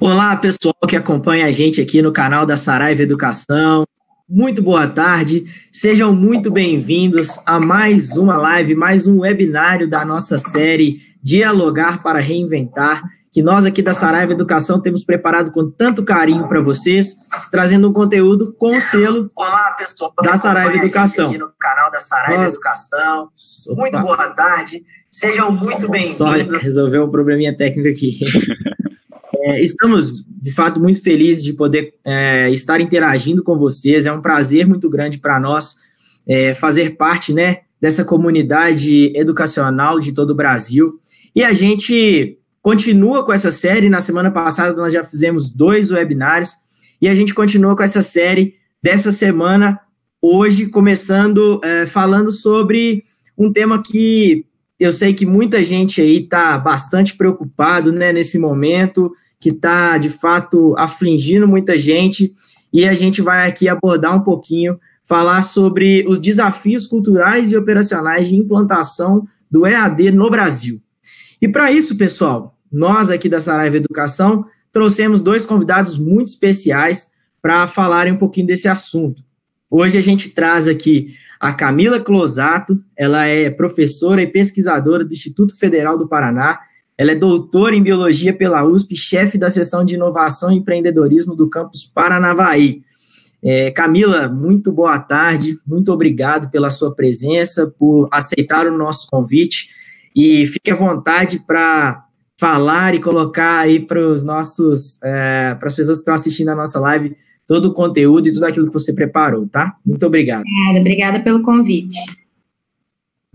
Olá, pessoal que acompanha a gente aqui no canal da Saraiva Educação. Muito boa tarde, sejam muito bem-vindos a mais uma live, mais um webinário da nossa série Dialogar para Reinventar, que nós aqui da Saraiva Educação temos preparado com tanto carinho para vocês, trazendo um conteúdo com o selo Olá, pessoal, da Saraiva Educação. Aqui no canal da Saraiva Nossa. Educação. Muito boa tarde, sejam muito bem-vindos. Só resolveu um probleminha técnico aqui. É, estamos, de fato, muito felizes de poder é, estar interagindo com vocês. É um prazer muito grande para nós é, fazer parte né, dessa comunidade educacional de todo o Brasil. E a gente continua com essa série. Na semana passada, nós já fizemos dois webinários. E a gente continua com essa série dessa semana, hoje, começando é, falando sobre um tema que eu sei que muita gente aí está bastante preocupado né, nesse momento que está, de fato, afligindo muita gente, e a gente vai aqui abordar um pouquinho, falar sobre os desafios culturais e operacionais de implantação do EAD no Brasil. E para isso, pessoal, nós aqui da Saraiva Educação trouxemos dois convidados muito especiais para falarem um pouquinho desse assunto. Hoje a gente traz aqui a Camila Closato, ela é professora e pesquisadora do Instituto Federal do Paraná ela é doutora em biologia pela USP, chefe da seção de inovação e empreendedorismo do campus Paranavaí. É, Camila, muito boa tarde, muito obrigado pela sua presença, por aceitar o nosso convite e fique à vontade para falar e colocar aí para os nossos, é, para as pessoas que estão assistindo a nossa live, todo o conteúdo e tudo aquilo que você preparou, tá? Muito obrigado. Obrigada, obrigada pelo convite.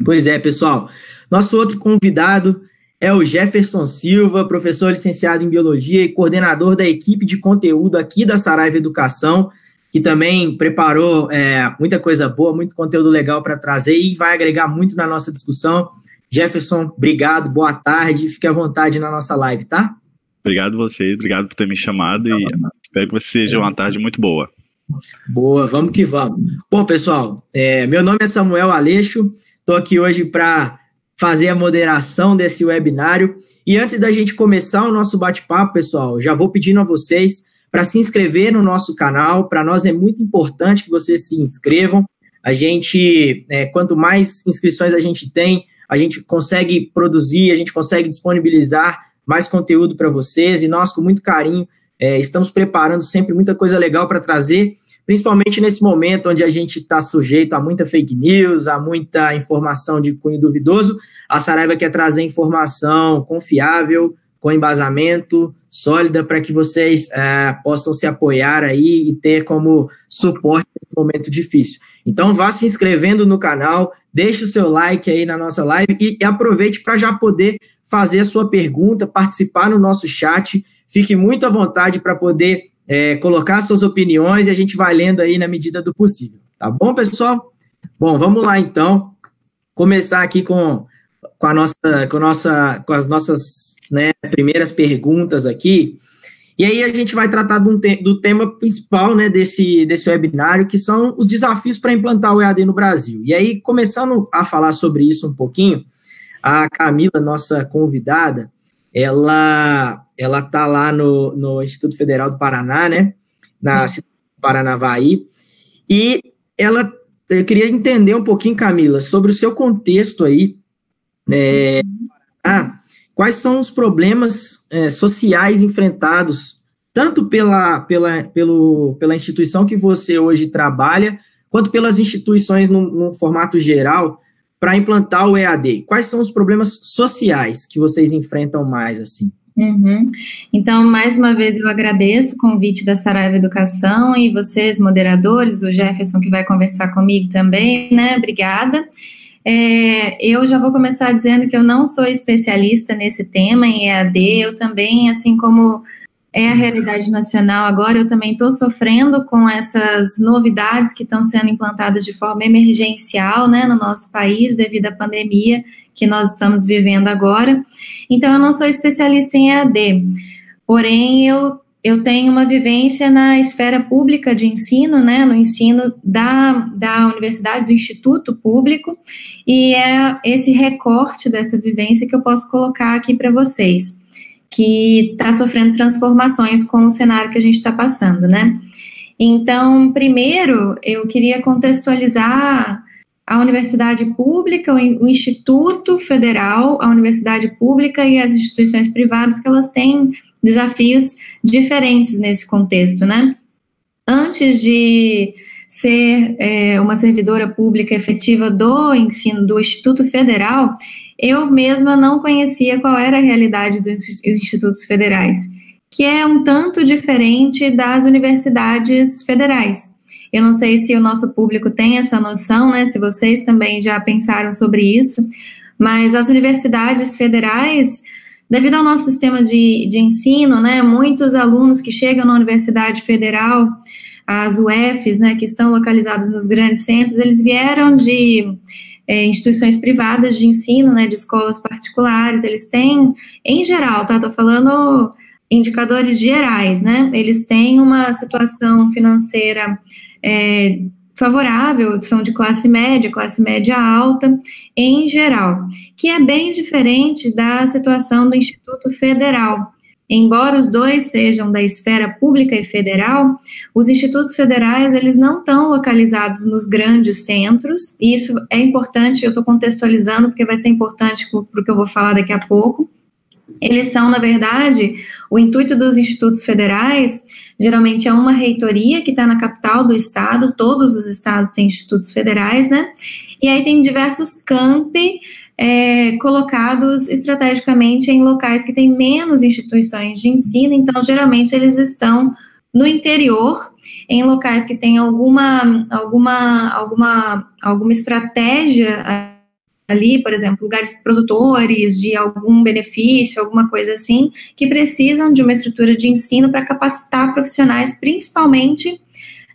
Pois é, pessoal. Nosso outro convidado é o Jefferson Silva, professor licenciado em Biologia e coordenador da equipe de conteúdo aqui da Saraiva Educação, que também preparou é, muita coisa boa, muito conteúdo legal para trazer e vai agregar muito na nossa discussão. Jefferson, obrigado, boa tarde, fique à vontade na nossa live, tá? Obrigado você, obrigado por ter me chamado e espero que você seja uma tarde muito boa. Boa, vamos que vamos. Bom, pessoal, é, meu nome é Samuel Aleixo, estou aqui hoje para fazer a moderação desse webinário. E antes da gente começar o nosso bate-papo, pessoal, já vou pedindo a vocês para se inscrever no nosso canal. Para nós é muito importante que vocês se inscrevam. A gente, é, quanto mais inscrições a gente tem, a gente consegue produzir, a gente consegue disponibilizar mais conteúdo para vocês. E nós, com muito carinho, é, estamos preparando sempre muita coisa legal para trazer principalmente nesse momento onde a gente está sujeito a muita fake news, a muita informação de cunho duvidoso, a Saraiva quer trazer informação confiável, com embasamento, sólida, para que vocês é, possam se apoiar aí e ter como suporte nesse momento difícil. Então, vá se inscrevendo no canal, deixe o seu like aí na nossa live e, e aproveite para já poder fazer a sua pergunta, participar no nosso chat. Fique muito à vontade para poder é, colocar suas opiniões e a gente vai lendo aí na medida do possível. Tá bom, pessoal? Bom, vamos lá então. Começar aqui com, com, a nossa, com, a nossa, com as nossas né, primeiras perguntas aqui. E aí a gente vai tratar do, do tema principal né, desse, desse webinário, que são os desafios para implantar o EAD no Brasil. E aí, começando a falar sobre isso um pouquinho, a Camila, nossa convidada, ela ela está lá no, no Instituto Federal do Paraná, né, na cidade do Paranavaí, e ela, eu queria entender um pouquinho, Camila, sobre o seu contexto aí, é, ah, quais são os problemas é, sociais enfrentados, tanto pela, pela, pelo, pela instituição que você hoje trabalha, quanto pelas instituições no, no formato geral, para implantar o EAD? Quais são os problemas sociais que vocês enfrentam mais, assim? Uhum. Então, mais uma vez, eu agradeço o convite da Saraiva Educação e vocês, moderadores, o Jefferson, que vai conversar comigo também, né? Obrigada. É, eu já vou começar dizendo que eu não sou especialista nesse tema em EAD, eu também, assim como é a realidade nacional agora, eu também estou sofrendo com essas novidades que estão sendo implantadas de forma emergencial né, no nosso país devido à pandemia que nós estamos vivendo agora. Então, eu não sou especialista em EAD, porém, eu eu tenho uma vivência na esfera pública de ensino, né, no ensino da, da universidade, do instituto público, e é esse recorte dessa vivência que eu posso colocar aqui para vocês, que está sofrendo transformações com o cenário que a gente está passando, né. Então, primeiro, eu queria contextualizar a universidade pública, o Instituto Federal, a universidade pública e as instituições privadas que elas têm desafios diferentes nesse contexto, né? Antes de ser é, uma servidora pública efetiva do ensino do Instituto Federal, eu mesma não conhecia qual era a realidade dos institutos federais, que é um tanto diferente das universidades federais. Eu não sei se o nosso público tem essa noção, né? Se vocês também já pensaram sobre isso, mas as universidades federais, devido ao nosso sistema de, de ensino, né? Muitos alunos que chegam na Universidade Federal, as UFs, né? Que estão localizadas nos grandes centros, eles vieram de é, instituições privadas de ensino, né? De escolas particulares. Eles têm, em geral, tá? Tô falando indicadores gerais, né? Eles têm uma situação financeira é, favorável, são de classe média, classe média alta, em geral, que é bem diferente da situação do Instituto Federal. Embora os dois sejam da esfera pública e federal, os institutos federais eles não estão localizados nos grandes centros. E isso é importante. Eu estou contextualizando porque vai ser importante para o que eu vou falar daqui a pouco. Eles são, na verdade, o intuito dos institutos federais geralmente é uma reitoria que está na capital do estado, todos os estados têm institutos federais, né? E aí tem diversos campi é, colocados estrategicamente em locais que têm menos instituições de ensino, então geralmente eles estão no interior, em locais que têm alguma, alguma, alguma, alguma estratégia ali, por exemplo, lugares produtores de algum benefício, alguma coisa assim, que precisam de uma estrutura de ensino para capacitar profissionais, principalmente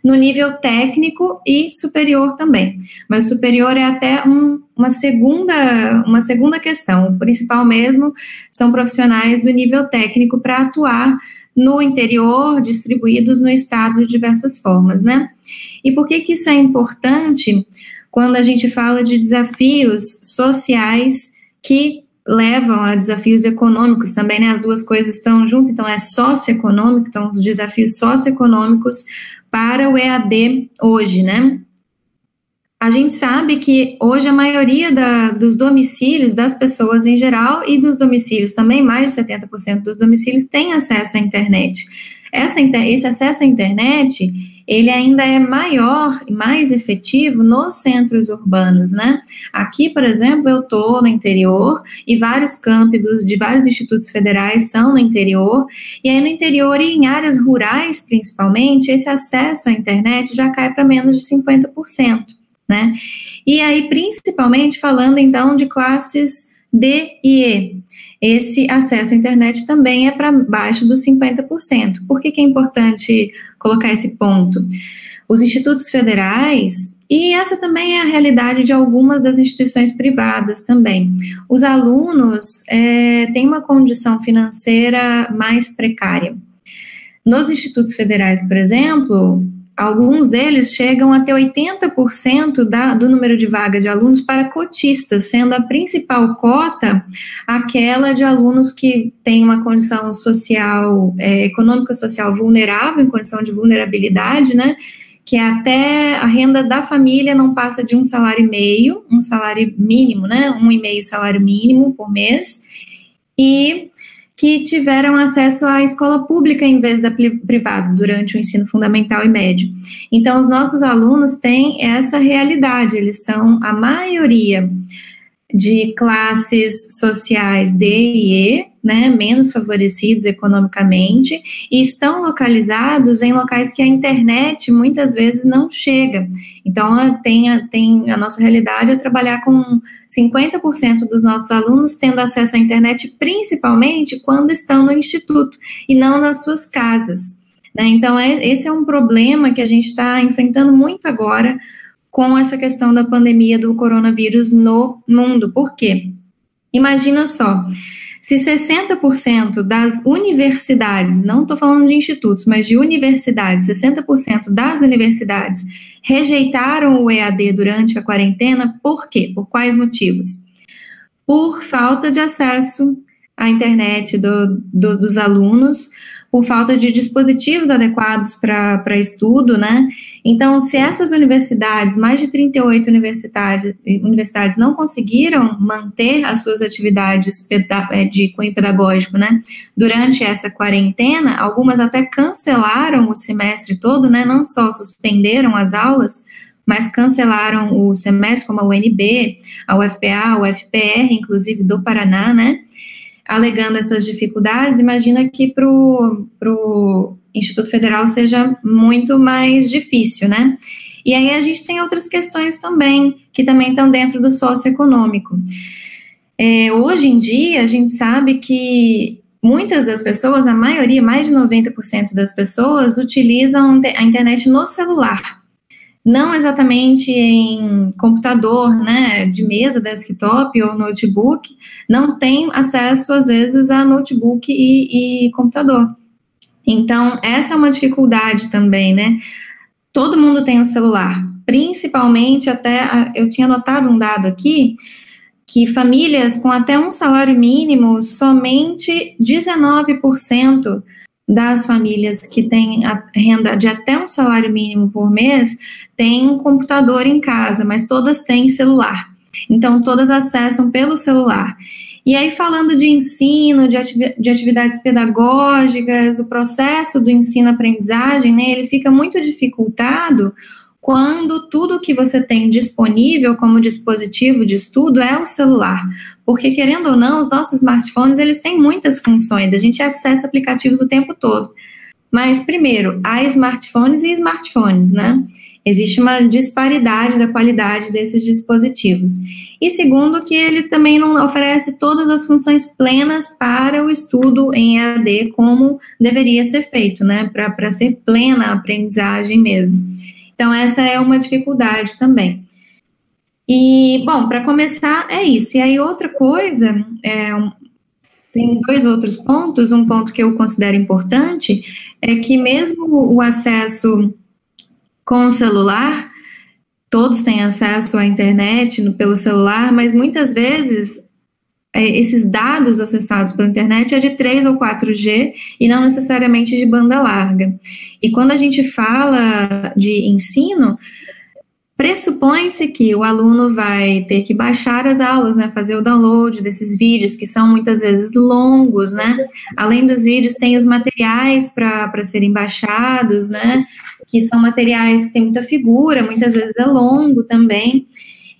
no nível técnico e superior também. Mas superior é até um, uma segunda uma segunda questão. O principal mesmo são profissionais do nível técnico para atuar no interior, distribuídos no estado de diversas formas, né? E por que que isso é importante? Quando a gente fala de desafios sociais que levam a desafios econômicos também, né? As duas coisas estão juntas, então é socioeconômico, então os desafios socioeconômicos para o EAD hoje, né? A gente sabe que hoje a maioria da, dos domicílios das pessoas em geral e dos domicílios também, mais de 70% dos domicílios têm acesso à internet. Essa, esse acesso à internet ele ainda é maior e mais efetivo nos centros urbanos, né? Aqui, por exemplo, eu estou no interior e vários campos de vários institutos federais são no interior, e aí no interior e em áreas rurais, principalmente, esse acesso à internet já cai para menos de 50%, né? E aí, principalmente falando então de classes D e E esse acesso à internet também é para baixo dos 50%. Por que, que é importante colocar esse ponto? Os institutos federais, e essa também é a realidade de algumas das instituições privadas também, os alunos é, têm uma condição financeira mais precária. Nos institutos federais, por exemplo, Alguns deles chegam a ter 80% da, do número de vagas de alunos para cotistas, sendo a principal cota aquela de alunos que têm uma condição social, é, econômica social vulnerável, em condição de vulnerabilidade, né? Que até a renda da família não passa de um salário e meio, um salário mínimo, né? Um e meio salário mínimo por mês. E que tiveram acesso à escola pública em vez da privada durante o ensino fundamental e médio. Então, os nossos alunos têm essa realidade, eles são a maioria de classes sociais D e E, né, menos favorecidos economicamente, e estão localizados em locais que a internet muitas vezes não chega. Então, tem a, tem a nossa realidade é trabalhar com 50% dos nossos alunos tendo acesso à internet, principalmente quando estão no instituto e não nas suas casas. Né? Então, é, esse é um problema que a gente está enfrentando muito agora com essa questão da pandemia do coronavírus no mundo. Por quê? Imagina só, Se 60% das universidades, não estou falando de institutos, mas de universidades, 60% das universidades rejeitaram o EAD durante a quarentena, por quê? Por quais motivos? Por falta de acesso à internet do, do, dos alunos, por falta de dispositivos adequados para estudo, né? Então, se essas universidades, mais de 38 universidades, universidades não conseguiram manter as suas atividades é, de cunho pedagógico, né, durante essa quarentena, algumas até cancelaram o semestre todo, né, não só suspenderam as aulas, mas cancelaram o semestre, como a UNB, a UFPA, a UFPR, inclusive do Paraná, né, alegando essas dificuldades, imagina que para o Instituto Federal seja muito mais difícil, né? E aí a gente tem outras questões também, que também estão dentro do socioeconômico. É, hoje em dia, a gente sabe que muitas das pessoas, a maioria, mais de 90% das pessoas, utilizam a internet no celular não exatamente em computador, né, de mesa, desktop ou notebook, não tem acesso, às vezes, a notebook e, e computador. Então, essa é uma dificuldade também, né? Todo mundo tem um celular, principalmente até, eu tinha notado um dado aqui, que famílias com até um salário mínimo, somente 19% das famílias que têm renda de até um salário mínimo por mês têm um computador em casa, mas todas têm celular. Então, todas acessam pelo celular. E aí, falando de ensino, de, de atividades pedagógicas, o processo do ensino-aprendizagem, né, ele fica muito dificultado quando tudo que você tem disponível como dispositivo de estudo é o celular. Porque, querendo ou não, os nossos smartphones, eles têm muitas funções, a gente acessa aplicativos o tempo todo. Mas, primeiro, há smartphones e smartphones, né? Existe uma disparidade da qualidade desses dispositivos. E segundo, que ele também não oferece todas as funções plenas para o estudo em EAD como deveria ser feito, né? Para ser plena a aprendizagem mesmo. Então, essa é uma dificuldade também. E, bom, para começar, é isso. E aí, outra coisa, é, tem dois outros pontos. Um ponto que eu considero importante é que, mesmo o acesso com o celular, todos têm acesso à internet no, pelo celular, mas muitas vezes esses dados acessados pela internet é de 3 ou 4G e não necessariamente de banda larga. E quando a gente fala de ensino, pressupõe-se que o aluno vai ter que baixar as aulas, né, fazer o download desses vídeos que são muitas vezes longos, né? Além dos vídeos, tem os materiais para serem baixados, né? Que são materiais que tem muita figura, muitas vezes é longo também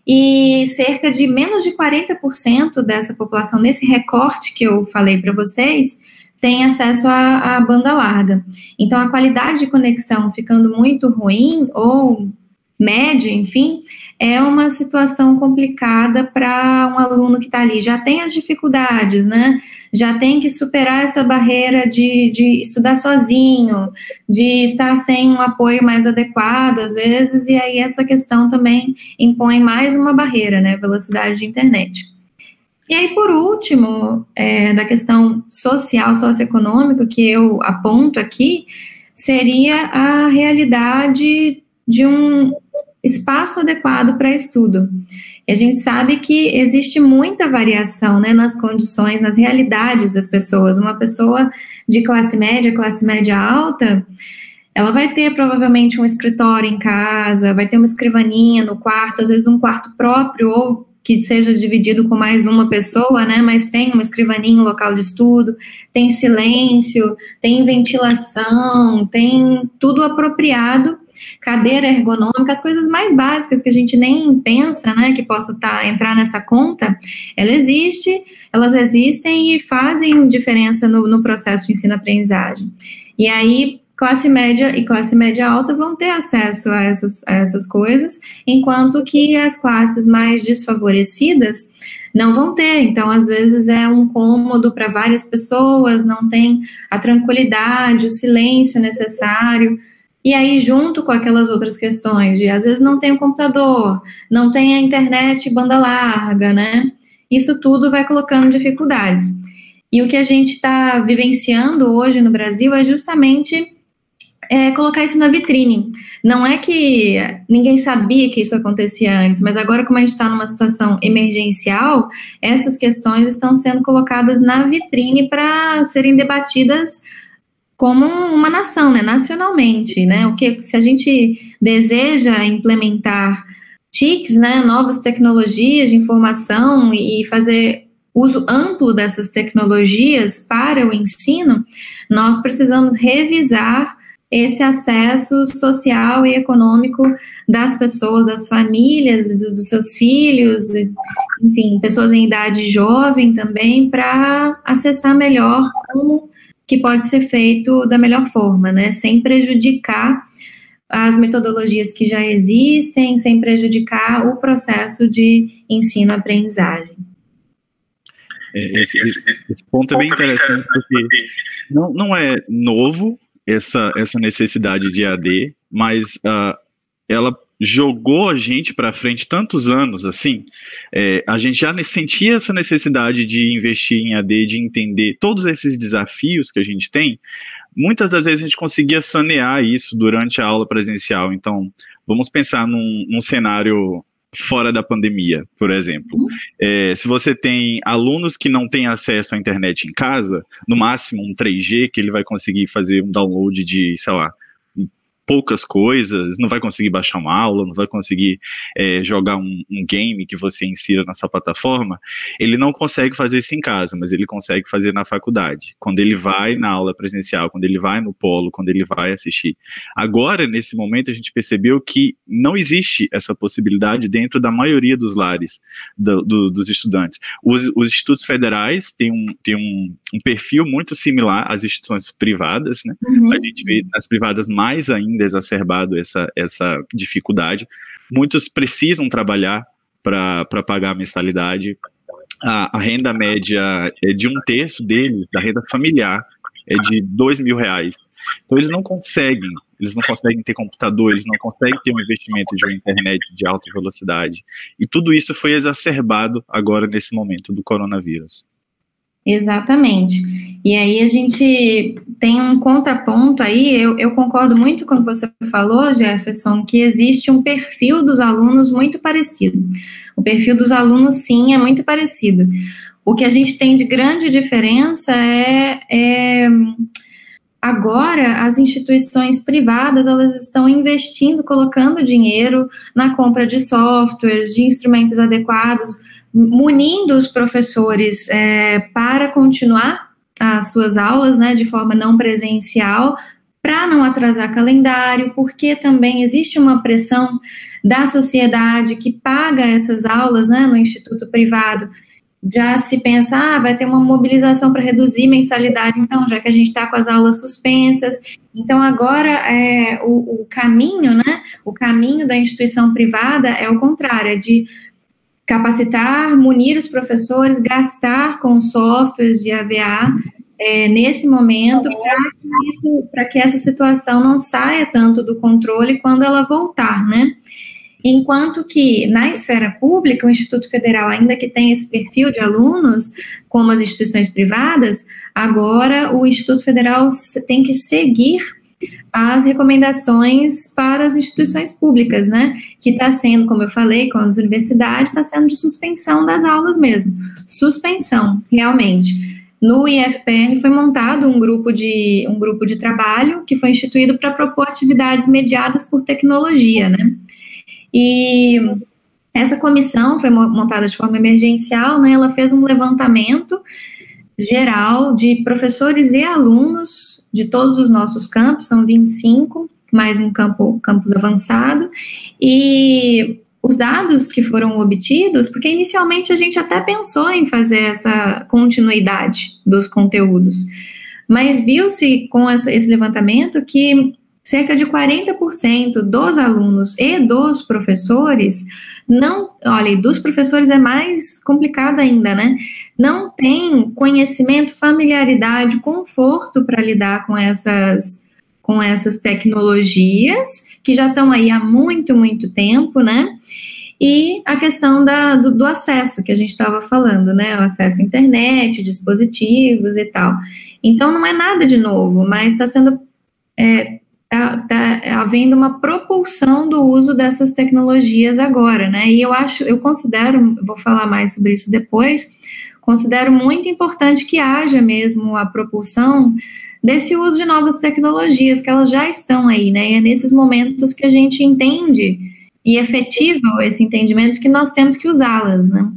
e cerca de menos de 40% dessa população, nesse recorte que eu falei para vocês, tem acesso à, à, banda larga. Então, a qualidade de conexão ficando muito ruim ou média, enfim, é uma situação complicada para um aluno que está ali. Já tem as dificuldades, né? Já tem que superar essa barreira de, de estudar sozinho, de estar sem um apoio mais adequado, às vezes, e aí essa questão também impõe mais uma barreira, né? Velocidade de internet. E aí, por último, é, da questão social, socioeconômica, que eu aponto aqui, seria a realidade de um espaço adequado para estudo. E a gente sabe que existe muita variação né, nas condições, nas realidades das pessoas. Uma pessoa de classe média, classe média alta, ela vai ter provavelmente um escritório em casa, vai ter uma escrivaninha no quarto, às vezes um quarto próprio ou que seja dividido com mais uma pessoa, né? Mas tem uma escrivaninha, um local de estudo, tem silêncio, tem ventilação, tem tudo apropriado, cadeira ergonômica, as coisas mais básicas que a gente nem pensa, né? Que possa tá, entrar nessa conta, ela existe, elas existem e fazem diferença no, no processo de ensino-aprendizagem. E aí, classe média e classe média alta vão ter acesso a essas, a essas coisas, enquanto que as classes mais desfavorecidas não vão ter. Então, às vezes, é um cômodo para várias pessoas, não tem a tranquilidade, o silêncio necessário. E aí, junto com aquelas outras questões de, às vezes, não tem o computador, não tem a internet banda larga, né? Isso tudo vai colocando dificuldades. E o que a gente está vivenciando hoje no Brasil é justamente é, colocar isso na vitrine. Não é que ninguém sabia que isso acontecia antes, mas agora, como a gente está numa situação emergencial, essas questões estão sendo colocadas na vitrine para serem debatidas como uma nação, né, nacionalmente, né? O que se a gente deseja implementar TICs, né, novas tecnologias de informação e fazer uso amplo dessas tecnologias para o ensino, nós precisamos revisar esse acesso social e econômico das pessoas, das famílias, do, dos seus filhos, enfim, pessoas em idade jovem também, para acessar melhor como que pode ser feito da melhor forma, né? Sem prejudicar as metodologias que já existem, sem prejudicar o processo de ensino-aprendizagem. É, esse, esse, esse, ponto é bem interessante porque não, não é novo essa, essa necessidade de AD, mas uh, ela jogou a gente para frente tantos anos assim, é, a gente já sentia essa necessidade de investir em AD, de entender todos esses desafios que a gente tem. Muitas das vezes a gente conseguia sanear isso durante a aula presencial. Então, vamos pensar num, num cenário fora da pandemia, por exemplo. É, se você tem alunos que não têm acesso à internet em casa, no máximo um 3G, que ele vai conseguir fazer um download de, sei lá, poucas coisas, não vai conseguir baixar uma aula, não vai conseguir é, jogar um, um, game que você insira na sua plataforma, ele não consegue fazer isso em casa, mas ele consegue fazer na faculdade. Quando ele vai na aula presencial, quando ele vai no polo, quando ele vai assistir. Agora, nesse momento, a gente percebeu que não existe essa possibilidade dentro da maioria dos lares do, do, dos estudantes. Os, os, institutos federais têm, um, têm um, um, perfil muito similar às instituições privadas, né? Uhum. A gente vê nas privadas mais ainda ainda exacerbado essa, essa dificuldade. Muitos precisam trabalhar para pagar a mensalidade. A, a, renda média é de um terço deles, da renda familiar, é de dois mil reais. Então eles não conseguem, eles não conseguem ter computador, eles não conseguem ter um investimento de uma internet de alta velocidade. E tudo isso foi exacerbado agora nesse momento do coronavírus. Exatamente. E aí a gente tem um contraponto aí, eu, eu, concordo muito com o que você falou, Jefferson, que existe um perfil dos alunos muito parecido. O perfil dos alunos, sim, é muito parecido. O que a gente tem de grande diferença é, é agora as instituições privadas elas estão investindo, colocando dinheiro na compra de softwares, de instrumentos adequados munindo os professores é, para continuar as suas aulas né, de forma não presencial, para não atrasar calendário, porque também existe uma pressão da sociedade que paga essas aulas né, no instituto privado. Já se pensa, ah, vai ter uma mobilização para reduzir mensalidade, então, já que a gente está com as aulas suspensas. Então, agora, é, o, o caminho, né, o caminho da instituição privada é o contrário, é de capacitar, munir os professores, gastar com softwares de AVA é, nesse momento para que, que essa situação não saia tanto do controle quando ela voltar, né? Enquanto que na esfera pública, o Instituto Federal, ainda que tenha esse perfil de alunos, como as instituições privadas, agora o Instituto Federal tem que seguir as recomendações para as instituições públicas, né? Que está sendo, como eu falei, com as universidades, está sendo de suspensão das aulas mesmo. Suspensão, realmente. No IFPR foi montado um grupo de, um grupo de trabalho que foi instituído para propor atividades mediadas por tecnologia, né? E essa comissão foi montada de forma emergencial, né? Ela fez um levantamento geral de professores e alunos de todos os nossos campos, são 25, mais um campo, campus avançado, e os dados que foram obtidos, porque inicialmente a gente até pensou em fazer essa continuidade dos conteúdos, mas viu-se com esse levantamento que cerca de 40% dos alunos e dos professores não, olha, dos professores é mais complicado ainda, né? Não tem conhecimento, familiaridade, conforto para lidar com essas com essas tecnologias que já estão aí há muito, muito tempo, né? e a questão da, do, do acesso que a gente estava falando, né? O acesso à internet, dispositivos e tal. Então não é nada de novo, mas está sendo é, tá, tá havendo uma propulsão do uso dessas tecnologias agora, né? E eu acho, eu considero, vou falar mais sobre isso depois, considero muito importante que haja mesmo a propulsão desse uso de novas tecnologias, que elas já estão aí, né? E é nesses momentos que a gente entende e efetiva esse entendimento que nós temos que usá-las, né?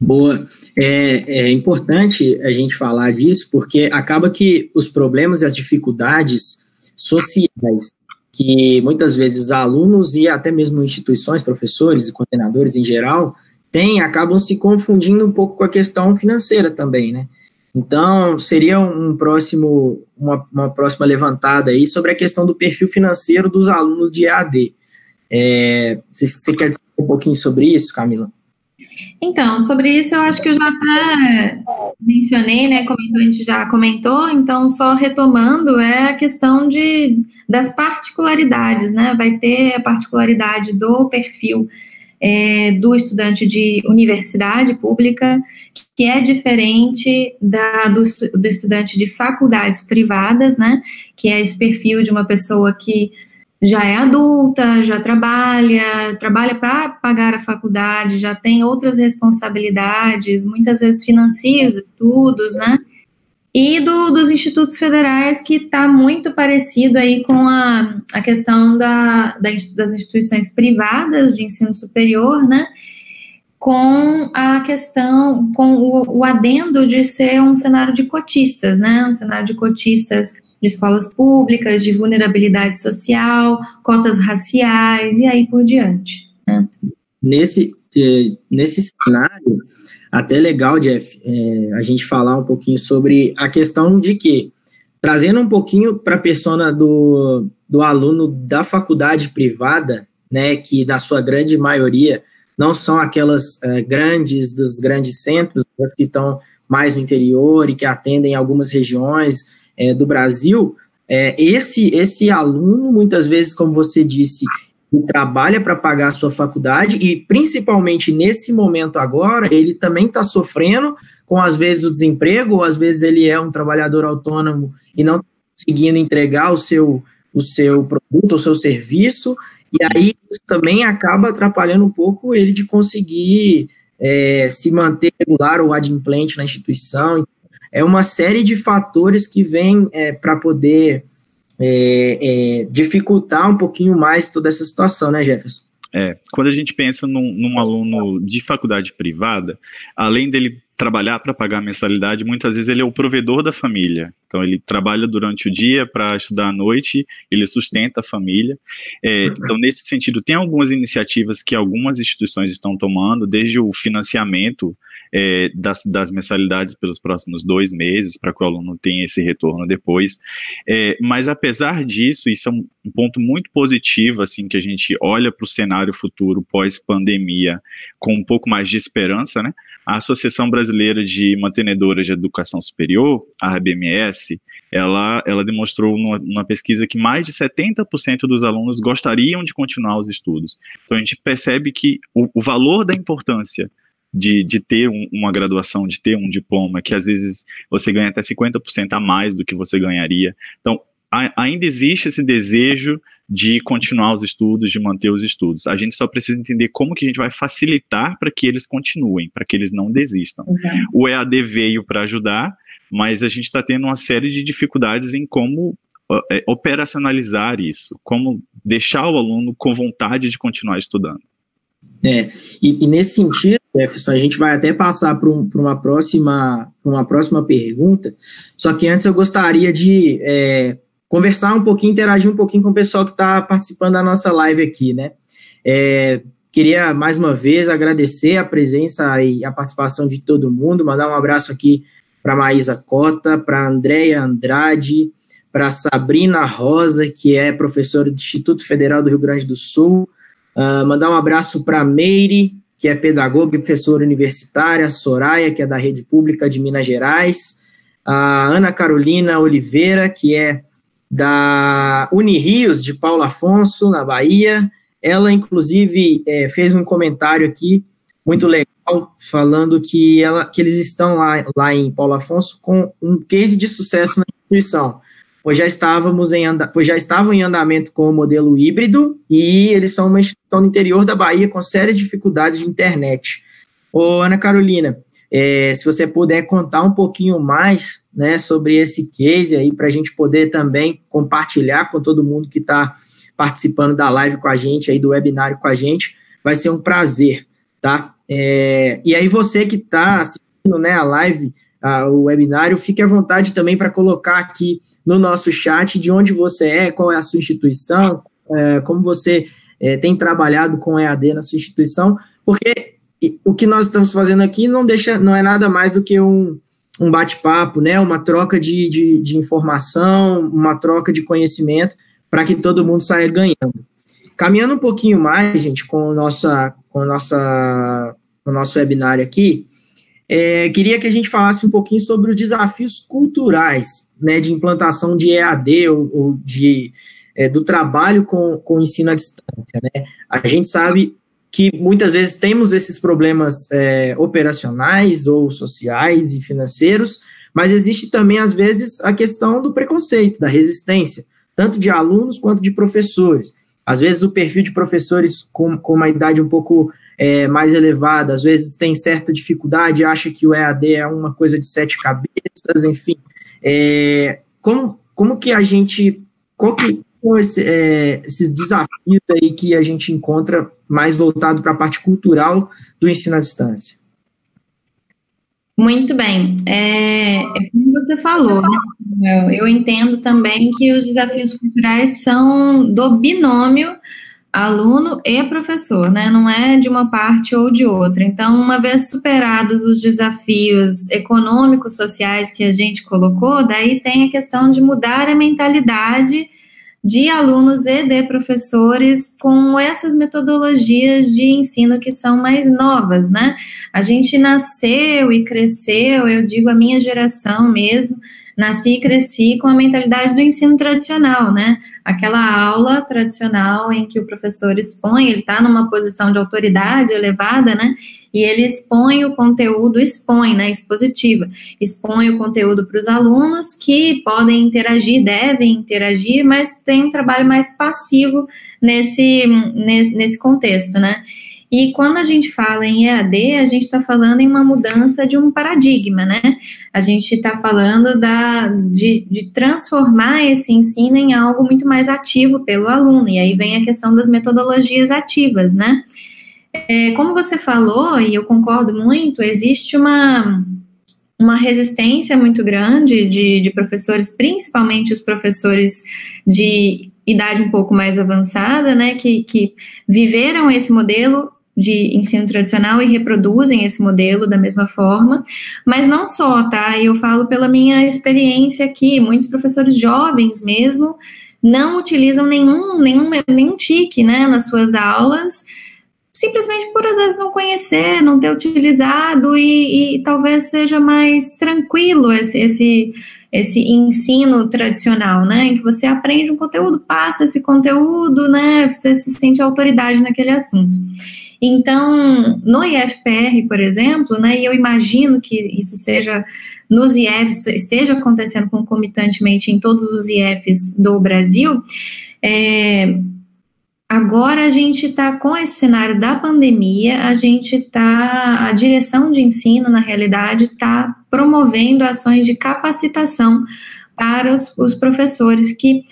Boa. É, é, importante a gente falar disso, porque acaba que os problemas e as dificuldades sociais que muitas vezes alunos e até mesmo instituições, professores e coordenadores em geral têm, acabam se confundindo um pouco com a questão financeira também, né? Então, seria um próximo, uma, uma próxima levantada aí sobre a questão do perfil financeiro dos alunos de EAD. É, você, você quer dizer um pouquinho sobre isso, Camila? Então, sobre isso eu acho que eu já até mencionei, né? Como a gente já comentou, então só retomando é a questão de, das particularidades, né? Vai ter a particularidade do perfil é, do estudante de universidade pública, que é diferente da, do, do estudante de faculdades privadas, né? Que é esse perfil de uma pessoa que já é adulta, já trabalha, trabalha para pagar a faculdade, já tem outras responsabilidades, muitas vezes financia os estudos, né? e do, dos institutos federais, que está muito parecido aí com a, a questão da, da, das instituições privadas de ensino superior, né? Com a questão, com o, o adendo de ser um cenário de cotistas, né? Um cenário de cotistas de escolas públicas, de vulnerabilidade social, cotas raciais e aí por diante. Né? Nesse, eh, nesse cenário, até legal, Jeff, é, a gente falar um pouquinho sobre a questão de que, trazendo um pouquinho para a persona do, do aluno da faculdade privada, né, que da sua grande maioria não são aquelas é, grandes, dos grandes centros, as que estão mais no interior e que atendem algumas regiões é, do Brasil, é, esse, esse aluno, muitas vezes, como você disse, trabalha para pagar a sua faculdade e, principalmente nesse momento agora, ele também está sofrendo com, às vezes, o desemprego, ou às vezes ele é um trabalhador autônomo e não conseguindo entregar o seu, o seu produto, o seu serviço, e aí isso também acaba atrapalhando um pouco ele de conseguir é, se manter regular ou adimplente na instituição. É uma série de fatores que vem é, para poder é, é, dificultar um pouquinho mais toda essa situação, né, Jefferson? É, quando a gente pensa num, num aluno de faculdade privada, além dele trabalhar para pagar a mensalidade, muitas vezes ele é o provedor da família. Então, ele trabalha durante o dia para estudar à noite, ele sustenta a família. É, então, nesse sentido, tem algumas iniciativas que algumas instituições estão tomando, desde o financiamento é, das, das, mensalidades pelos próximos dois meses, para que o aluno tenha esse retorno depois. É, mas, apesar disso, isso é um, um ponto muito positivo, assim, que a gente olha para o cenário futuro pós-pandemia com um pouco mais de esperança, né? A Associação Brasileira de Mantenedoras de Educação Superior, a ABMS, ela, ela demonstrou numa, numa, pesquisa que mais de 70% dos alunos gostariam de continuar os estudos. Então a gente percebe que o, o valor da importância de, de ter um, uma graduação, de ter um diploma, que às vezes você ganha até 50% a mais do que você ganharia. Então, a, ainda existe esse desejo de continuar os estudos, de manter os estudos. A gente só precisa entender como que a gente vai facilitar para que eles continuem, para que eles não desistam. Uhum. O EAD veio para ajudar, mas a gente está tendo uma série de dificuldades em como é, operacionalizar isso, como deixar o aluno com vontade de continuar estudando. É, e, e, nesse sentido, Jefferson, a gente vai até passar para um, uma, próxima, uma próxima pergunta, só que antes eu gostaria de é, conversar um pouquinho, interagir um pouquinho com o pessoal que está participando da nossa live aqui, né? É, queria mais uma vez agradecer a presença e a participação de todo mundo, mandar um abraço aqui para Maísa Cota, para Andréia Andrade, para Sabrina Rosa, que é professora do Instituto Federal do Rio Grande do Sul, Uh, mandar um abraço para Meire, que é pedagoga e professora universitária, Soraya, que é da Rede Pública de Minas Gerais, a Ana Carolina Oliveira, que é da Unirios, de Paulo Afonso, na Bahia, ela, inclusive, é, fez um comentário aqui muito legal, falando que, ela, que eles estão lá, lá em Paulo Afonso com um case de sucesso na instituição, pois já, estávamos em anda, pois já estavam em andamento com o modelo híbrido e eles são uma instituição no interior da Bahia com sérias dificuldades de internet. Ô, Ana Carolina, é, se você puder contar um pouquinho mais né, sobre esse case aí, para a gente poder também compartilhar com todo mundo que está participando da live com a gente, aí do webinário com a gente, vai ser um prazer, tá? É, e aí você que está assistindo né, a live, o webinário, fique à vontade também para colocar aqui no nosso chat de onde você é, qual é a sua instituição, é, como você é, tem trabalhado com EAD na sua instituição, porque o que nós estamos fazendo aqui não deixa, não é nada mais do que um, um bate-papo, né? Uma troca de, de, de, informação, uma troca de conhecimento para que todo mundo saia ganhando. Caminhando um pouquinho mais, gente, com, nossa, com, nossa, com o nosso webinário aqui, é, queria que a gente falasse um pouquinho sobre os desafios culturais, né, de implantação de EAD ou, ou de, é, do trabalho com, com ensino à distância, né? A gente sabe que muitas vezes temos esses problemas é, operacionais ou sociais e financeiros, mas existe também, às vezes, a questão do preconceito, da resistência, tanto de alunos quanto de professores. Às vezes, o perfil de professores com, com uma idade um pouco é, mais elevada, às vezes tem certa dificuldade, acha que o EAD é uma coisa de sete cabeças, enfim. É, como, como que a gente. Qual que, esse, é, esses desafios aí que a gente encontra mais voltado para a parte cultural do ensino à distância? Muito bem. É, é como você falou, né? eu entendo também que os desafios culturais são do binômio aluno e professor, né? Não é de uma parte ou de outra. Então, uma vez superados os desafios econômicos, sociais que a gente colocou, daí tem a questão de mudar a mentalidade de alunos e de professores com essas metodologias de ensino que são mais novas, né? A gente nasceu e cresceu, eu digo a minha geração mesmo, nasci e cresci com a mentalidade do ensino tradicional, né? Aquela aula tradicional em que o professor expõe, ele está numa posição de autoridade elevada, né? E ele expõe o conteúdo, expõe, né? Expositiva, expõe o conteúdo para os alunos que podem interagir, devem interagir, mas tem um trabalho mais passivo nesse, nesse, contexto, né? E quando a gente fala em EAD, a gente está falando em uma mudança de um paradigma, né? A gente está falando da, de, de transformar esse ensino em algo muito mais ativo pelo aluno. E aí vem a questão das metodologias ativas, né? É, como você falou, e eu concordo muito, existe uma, uma resistência muito grande de, de professores, principalmente os professores de idade um pouco mais avançada, né, que, que viveram esse modelo de ensino tradicional e reproduzem esse modelo da mesma forma, mas não só, tá? Eu falo pela minha experiência aqui, muitos professores jovens mesmo não utilizam nenhum, nenhum, nenhum TIC, né, nas suas aulas, simplesmente por às vezes não conhecer, não ter utilizado e, e talvez seja mais tranquilo esse, esse, esse ensino tradicional, né, em que você aprende um conteúdo, passa esse conteúdo, né, você se sente autoridade naquele assunto. Então, no IFPR, por exemplo, né, e eu imagino que isso seja nos IFs, esteja acontecendo concomitantemente em todos os IFs do Brasil, é, agora a gente está com esse cenário da pandemia, a gente está, a direção de ensino, na realidade, está promovendo ações de capacitação para os, os professores que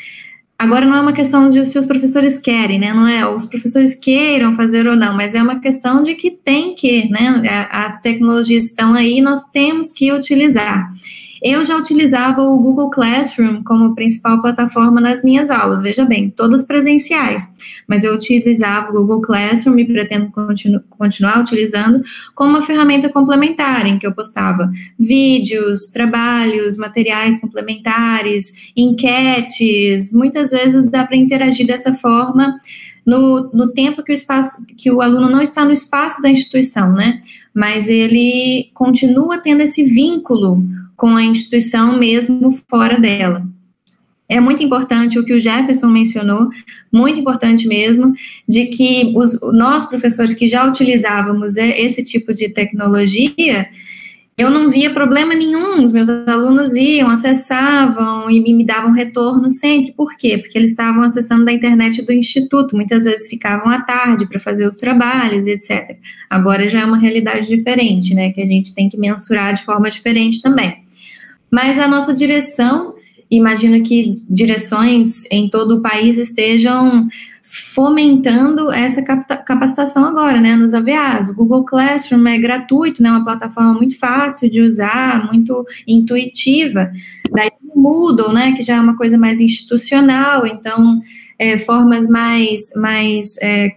Agora não é uma questão de se os professores querem, né? Não é os professores queiram fazer ou não, mas é uma questão de que tem que, né? As tecnologias estão aí, nós temos que utilizar. Eu já utilizava o Google Classroom como principal plataforma nas minhas aulas, veja bem, todas presenciais, mas eu utilizava o Google Classroom e pretendo continu continuar utilizando como uma ferramenta complementar, em que eu postava vídeos, trabalhos, materiais complementares, enquetes, muitas vezes dá para interagir dessa forma no, no tempo que o espaço, que o aluno não está no espaço da instituição, né? Mas ele continua tendo esse vínculo com a instituição mesmo fora dela. é muito importante o que o Jefferson mencionou, muito importante mesmo, de que os, nós, professores que já utilizávamos esse tipo de tecnologia, eu não via problema nenhum, os meus alunos iam, acessavam e me davam retorno sempre. Por quê? Porque eles estavam acessando da internet do instituto, muitas vezes ficavam à tarde para fazer os trabalhos, etc. Agora já é uma realidade diferente, né, que a gente tem que mensurar de forma diferente também. Mas a nossa direção, imagino que direções em todo o país estejam fomentando essa capacitação agora, né, nos AVAs. O Google Classroom é gratuito, né, uma plataforma muito fácil de usar, muito intuitiva. Daí o Moodle, né, que já é uma coisa mais institucional, então é, formas mais, mais é,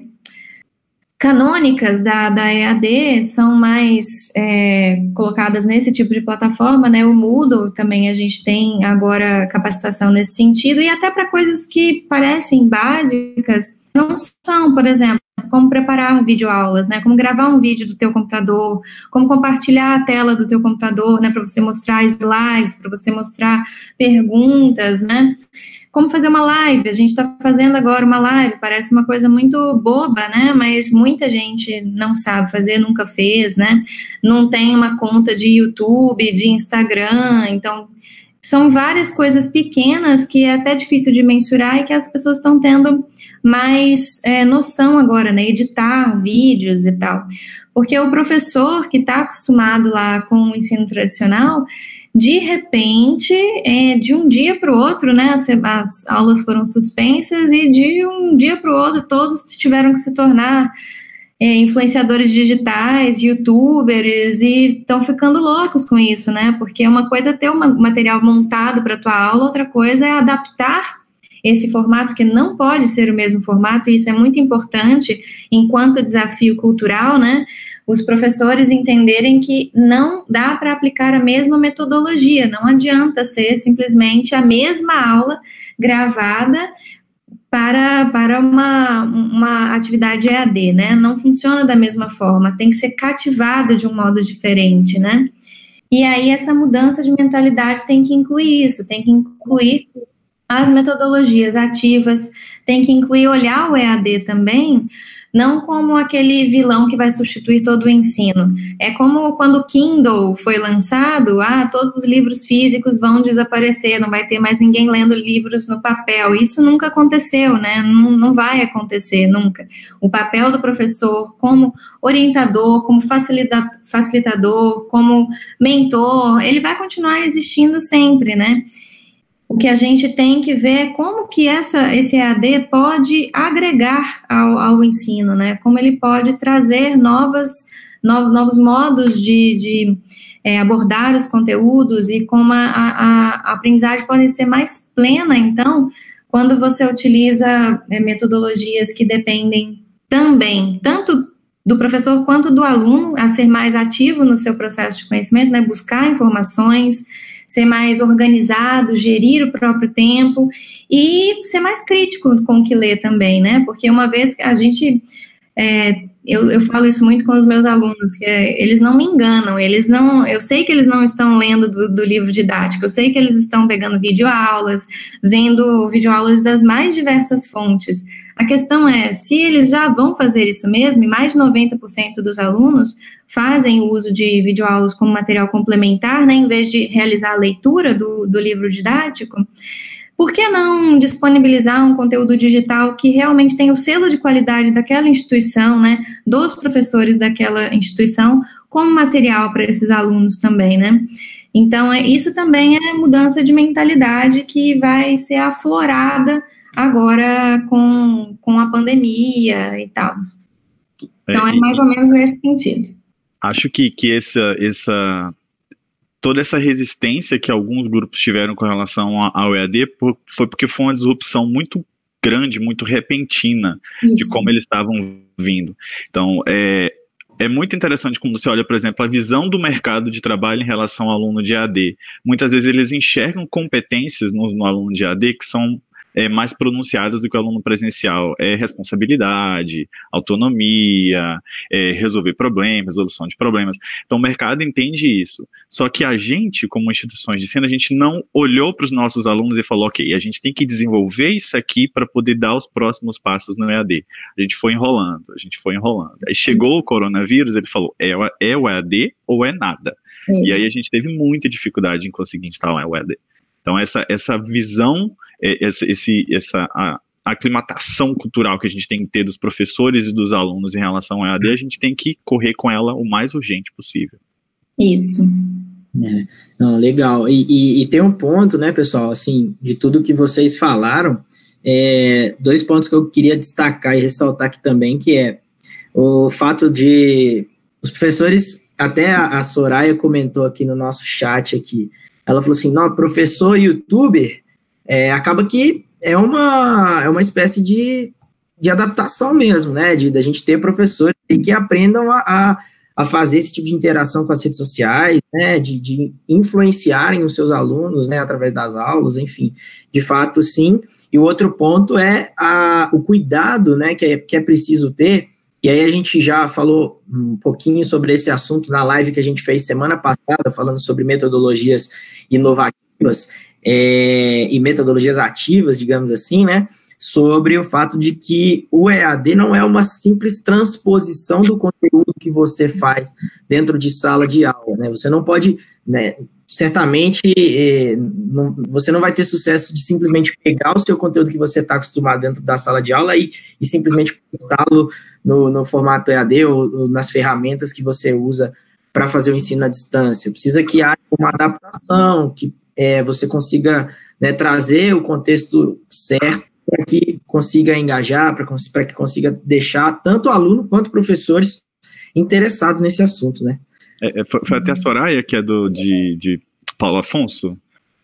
canônicas da, da EAD são mais é, colocadas nesse tipo de plataforma, né? O Moodle também a gente tem agora capacitação nesse sentido, e até para coisas que parecem básicas, não são, por exemplo, como preparar videoaulas, né? Como gravar um vídeo do teu computador, como compartilhar a tela do teu computador, né? Para você mostrar slides, para você mostrar perguntas, né? Como fazer uma live. A gente está fazendo agora uma live, parece uma coisa muito boba, né? Mas muita gente não sabe fazer, nunca fez, né? Não tem uma conta de YouTube, de Instagram, então são várias coisas pequenas que é até difícil de mensurar e que as pessoas estão tendo mais é, noção agora, né? Editar vídeos e tal. Porque o professor que está acostumado lá com o ensino tradicional, de repente, é, de um dia para o outro, né, as, as, aulas foram suspensas e de um dia para o outro todos tiveram que se tornar é, influenciadores digitais, youtubers e estão ficando loucos com isso, né? Porque uma coisa é ter um material montado para a tua aula, outra coisa é adaptar esse formato que não pode ser o mesmo formato, e isso é muito importante enquanto desafio cultural, né? Os professores entenderem que não dá para aplicar a mesma metodologia, não adianta ser simplesmente a mesma aula gravada para, para uma, uma atividade EAD, né? Não funciona da mesma forma, tem que ser cativada de um modo diferente, né? E aí essa mudança de mentalidade tem que incluir isso, tem que incluir as metodologias ativas, tem que incluir olhar o EAD também não como aquele vilão que vai substituir todo o ensino. É como quando o Kindle foi lançado, ah, todos os livros físicos vão desaparecer, não vai ter mais ninguém lendo livros no papel. Isso nunca aconteceu, né? Não, não vai acontecer nunca. O papel do professor como orientador, como facilita facilitador, como mentor, ele vai continuar existindo sempre, né? O que a gente tem que ver é como que essa, esse EAD pode agregar ao, ao ensino, né? Como ele pode trazer novas, novos, modos de, de é, abordar os conteúdos e como a, a, a, aprendizagem pode ser mais plena, então, quando você utiliza é, metodologias que dependem também, tanto do professor quanto do aluno, a ser mais ativo no seu processo de conhecimento, né? Buscar informações, ser mais organizado, gerir o próprio tempo e ser mais crítico com o que lê também, né? Porque uma vez que a gente. É, eu, eu falo isso muito com os meus alunos, que é, eles não me enganam, eles não. Eu sei que eles não estão lendo do, do livro didático, eu sei que eles estão pegando videoaulas, vendo videoaulas das mais diversas fontes. A questão é, se eles já vão fazer isso mesmo, e mais de 90% dos alunos fazem o uso de videoaulas como material complementar, né, em vez de realizar a leitura do, do livro didático, por que não disponibilizar um conteúdo digital que realmente tem o selo de qualidade daquela instituição, né, dos professores daquela instituição, como material para esses alunos também, né? Então, é, isso também é mudança de mentalidade que vai ser aflorada agora com, com a pandemia e tal. Então é, é mais ou menos nesse sentido. Acho que, que essa, essa toda essa resistência que alguns grupos tiveram com relação ao EAD foi porque foi uma disrupção muito grande, muito repentina Isso. de como eles estavam vindo. Então, é, é muito interessante quando você olha, por exemplo, a visão do mercado de trabalho em relação ao aluno de AD. Muitas vezes eles enxergam competências no, no aluno de AD que são é, mais pronunciadas do que o aluno presencial. É responsabilidade, autonomia, é, resolver problemas, resolução de problemas. Então o mercado entende isso. Só que a gente, como instituições de ensino, a gente não olhou para os nossos alunos e falou, ok, a gente tem que desenvolver isso aqui para poder dar os próximos passos no EAD. A gente foi enrolando, a gente foi enrolando. Aí chegou o coronavírus, ele falou, é, é o EAD ou é nada. Isso. E aí a gente teve muita dificuldade em conseguir instalar o EAD. Então essa, essa visão, é, essa, esse, essa a, a aclimatação cultural que a gente tem que ter dos professores e dos alunos em relação ao EAD, a gente tem que correr com ela o mais urgente possível. Isso. É, não, legal. E, e, e, tem um ponto, né, pessoal, assim, de tudo que vocês falaram, é, dois pontos que eu queria destacar e ressaltar aqui também, que é o fato de os professores, até a, a Soraya comentou aqui no nosso chat aqui, ela falou assim, não, professor youtuber, é, acaba que é uma, é uma espécie de, de adaptação mesmo, né, de da gente ter professores que aprendam a, a a fazer esse tipo de interação com as redes sociais, né, de, de influenciarem os seus alunos, né, através das aulas, enfim, de fato, sim. E o outro ponto é a, o cuidado, né, que é, que é preciso ter, e aí a gente já falou um pouquinho sobre esse assunto na live que a gente fez semana passada, falando sobre metodologias inovativas é, e metodologias ativas, digamos assim, né, sobre o fato de que o EAD não é uma simples transposição do conteúdo que você faz dentro de sala de aula, né? Você não pode, né, certamente, eh, não, você não vai ter sucesso de simplesmente pegar o seu conteúdo que você está acostumado dentro da sala de aula e, e simplesmente postá-lo no, no, formato EAD ou, ou nas ferramentas que você usa para fazer o ensino à distância. Precisa que haja uma adaptação, que é, você consiga né, trazer o contexto certo para que consiga engajar, para que consiga deixar tanto aluno quanto professores interessados nesse assunto, né? É, é foi, até a Soraya, que é do, de, de Paulo Afonso?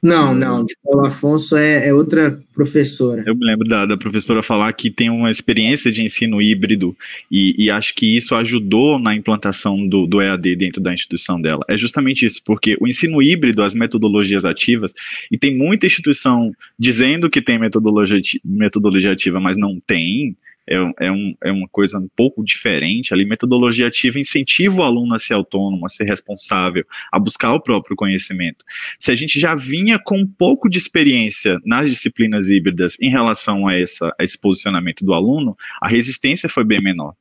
Não, não, Paulo Afonso é, é, outra professora. Eu me lembro da, da, professora falar que tem uma experiência de ensino híbrido e, e acho que isso ajudou na implantação do, do, EAD dentro da instituição dela. É justamente isso, porque o ensino híbrido, as metodologias ativas, e tem muita instituição dizendo que tem metodologia, metodologia ativa, mas não tem, é, é, um, é uma coisa um pouco diferente. Ali, metodologia ativa incentiva o aluno a ser autônomo, a ser responsável, a buscar o próprio conhecimento. Se a gente já vinha com um pouco de experiência nas disciplinas híbridas em relação a, essa, a esse posicionamento do aluno, a resistência foi bem menor.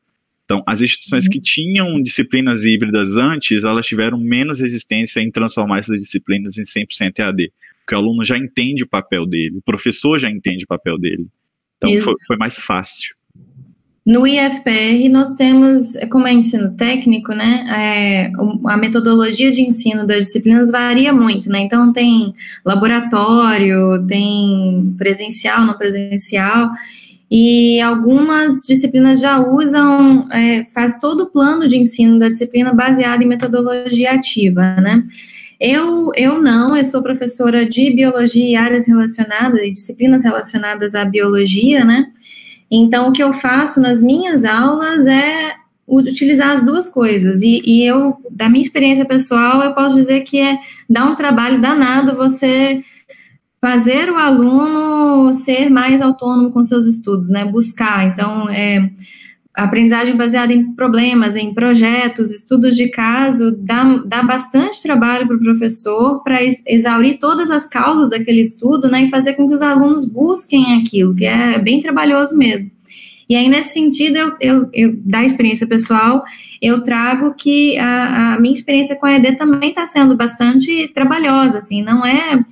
Então, as instituições que tinham disciplinas híbridas antes, elas tiveram menos resistência em transformar essas disciplinas em 100% EAD, porque o aluno já entende o papel dele, o professor já entende o papel dele. Então, foi, foi mais fácil. No IFPR, nós temos, como é ensino técnico, né, é, a metodologia de ensino das disciplinas varia muito, né, então tem laboratório, tem presencial, não presencial, e algumas disciplinas já usam, é, faz todo o plano de ensino da disciplina baseado em metodologia ativa, né. Eu, eu não, eu sou professora de biologia e áreas relacionadas, e disciplinas relacionadas à biologia, né, então, o que eu faço nas minhas aulas é utilizar as duas coisas. E, e, eu, da minha experiência pessoal, eu posso dizer que é dar um trabalho danado você fazer o aluno ser mais autônomo com seus estudos, né? Buscar. Então, é, aprendizagem baseada em problemas, em projetos, estudos de caso, dá, dá bastante trabalho para o professor para exaurir todas as causas daquele estudo, né, e fazer com que os alunos busquem aquilo, que é bem trabalhoso mesmo. E aí, nesse sentido, eu, eu, eu da experiência pessoal, eu trago que a, a minha experiência com a ED também está sendo bastante trabalhosa, assim, não é,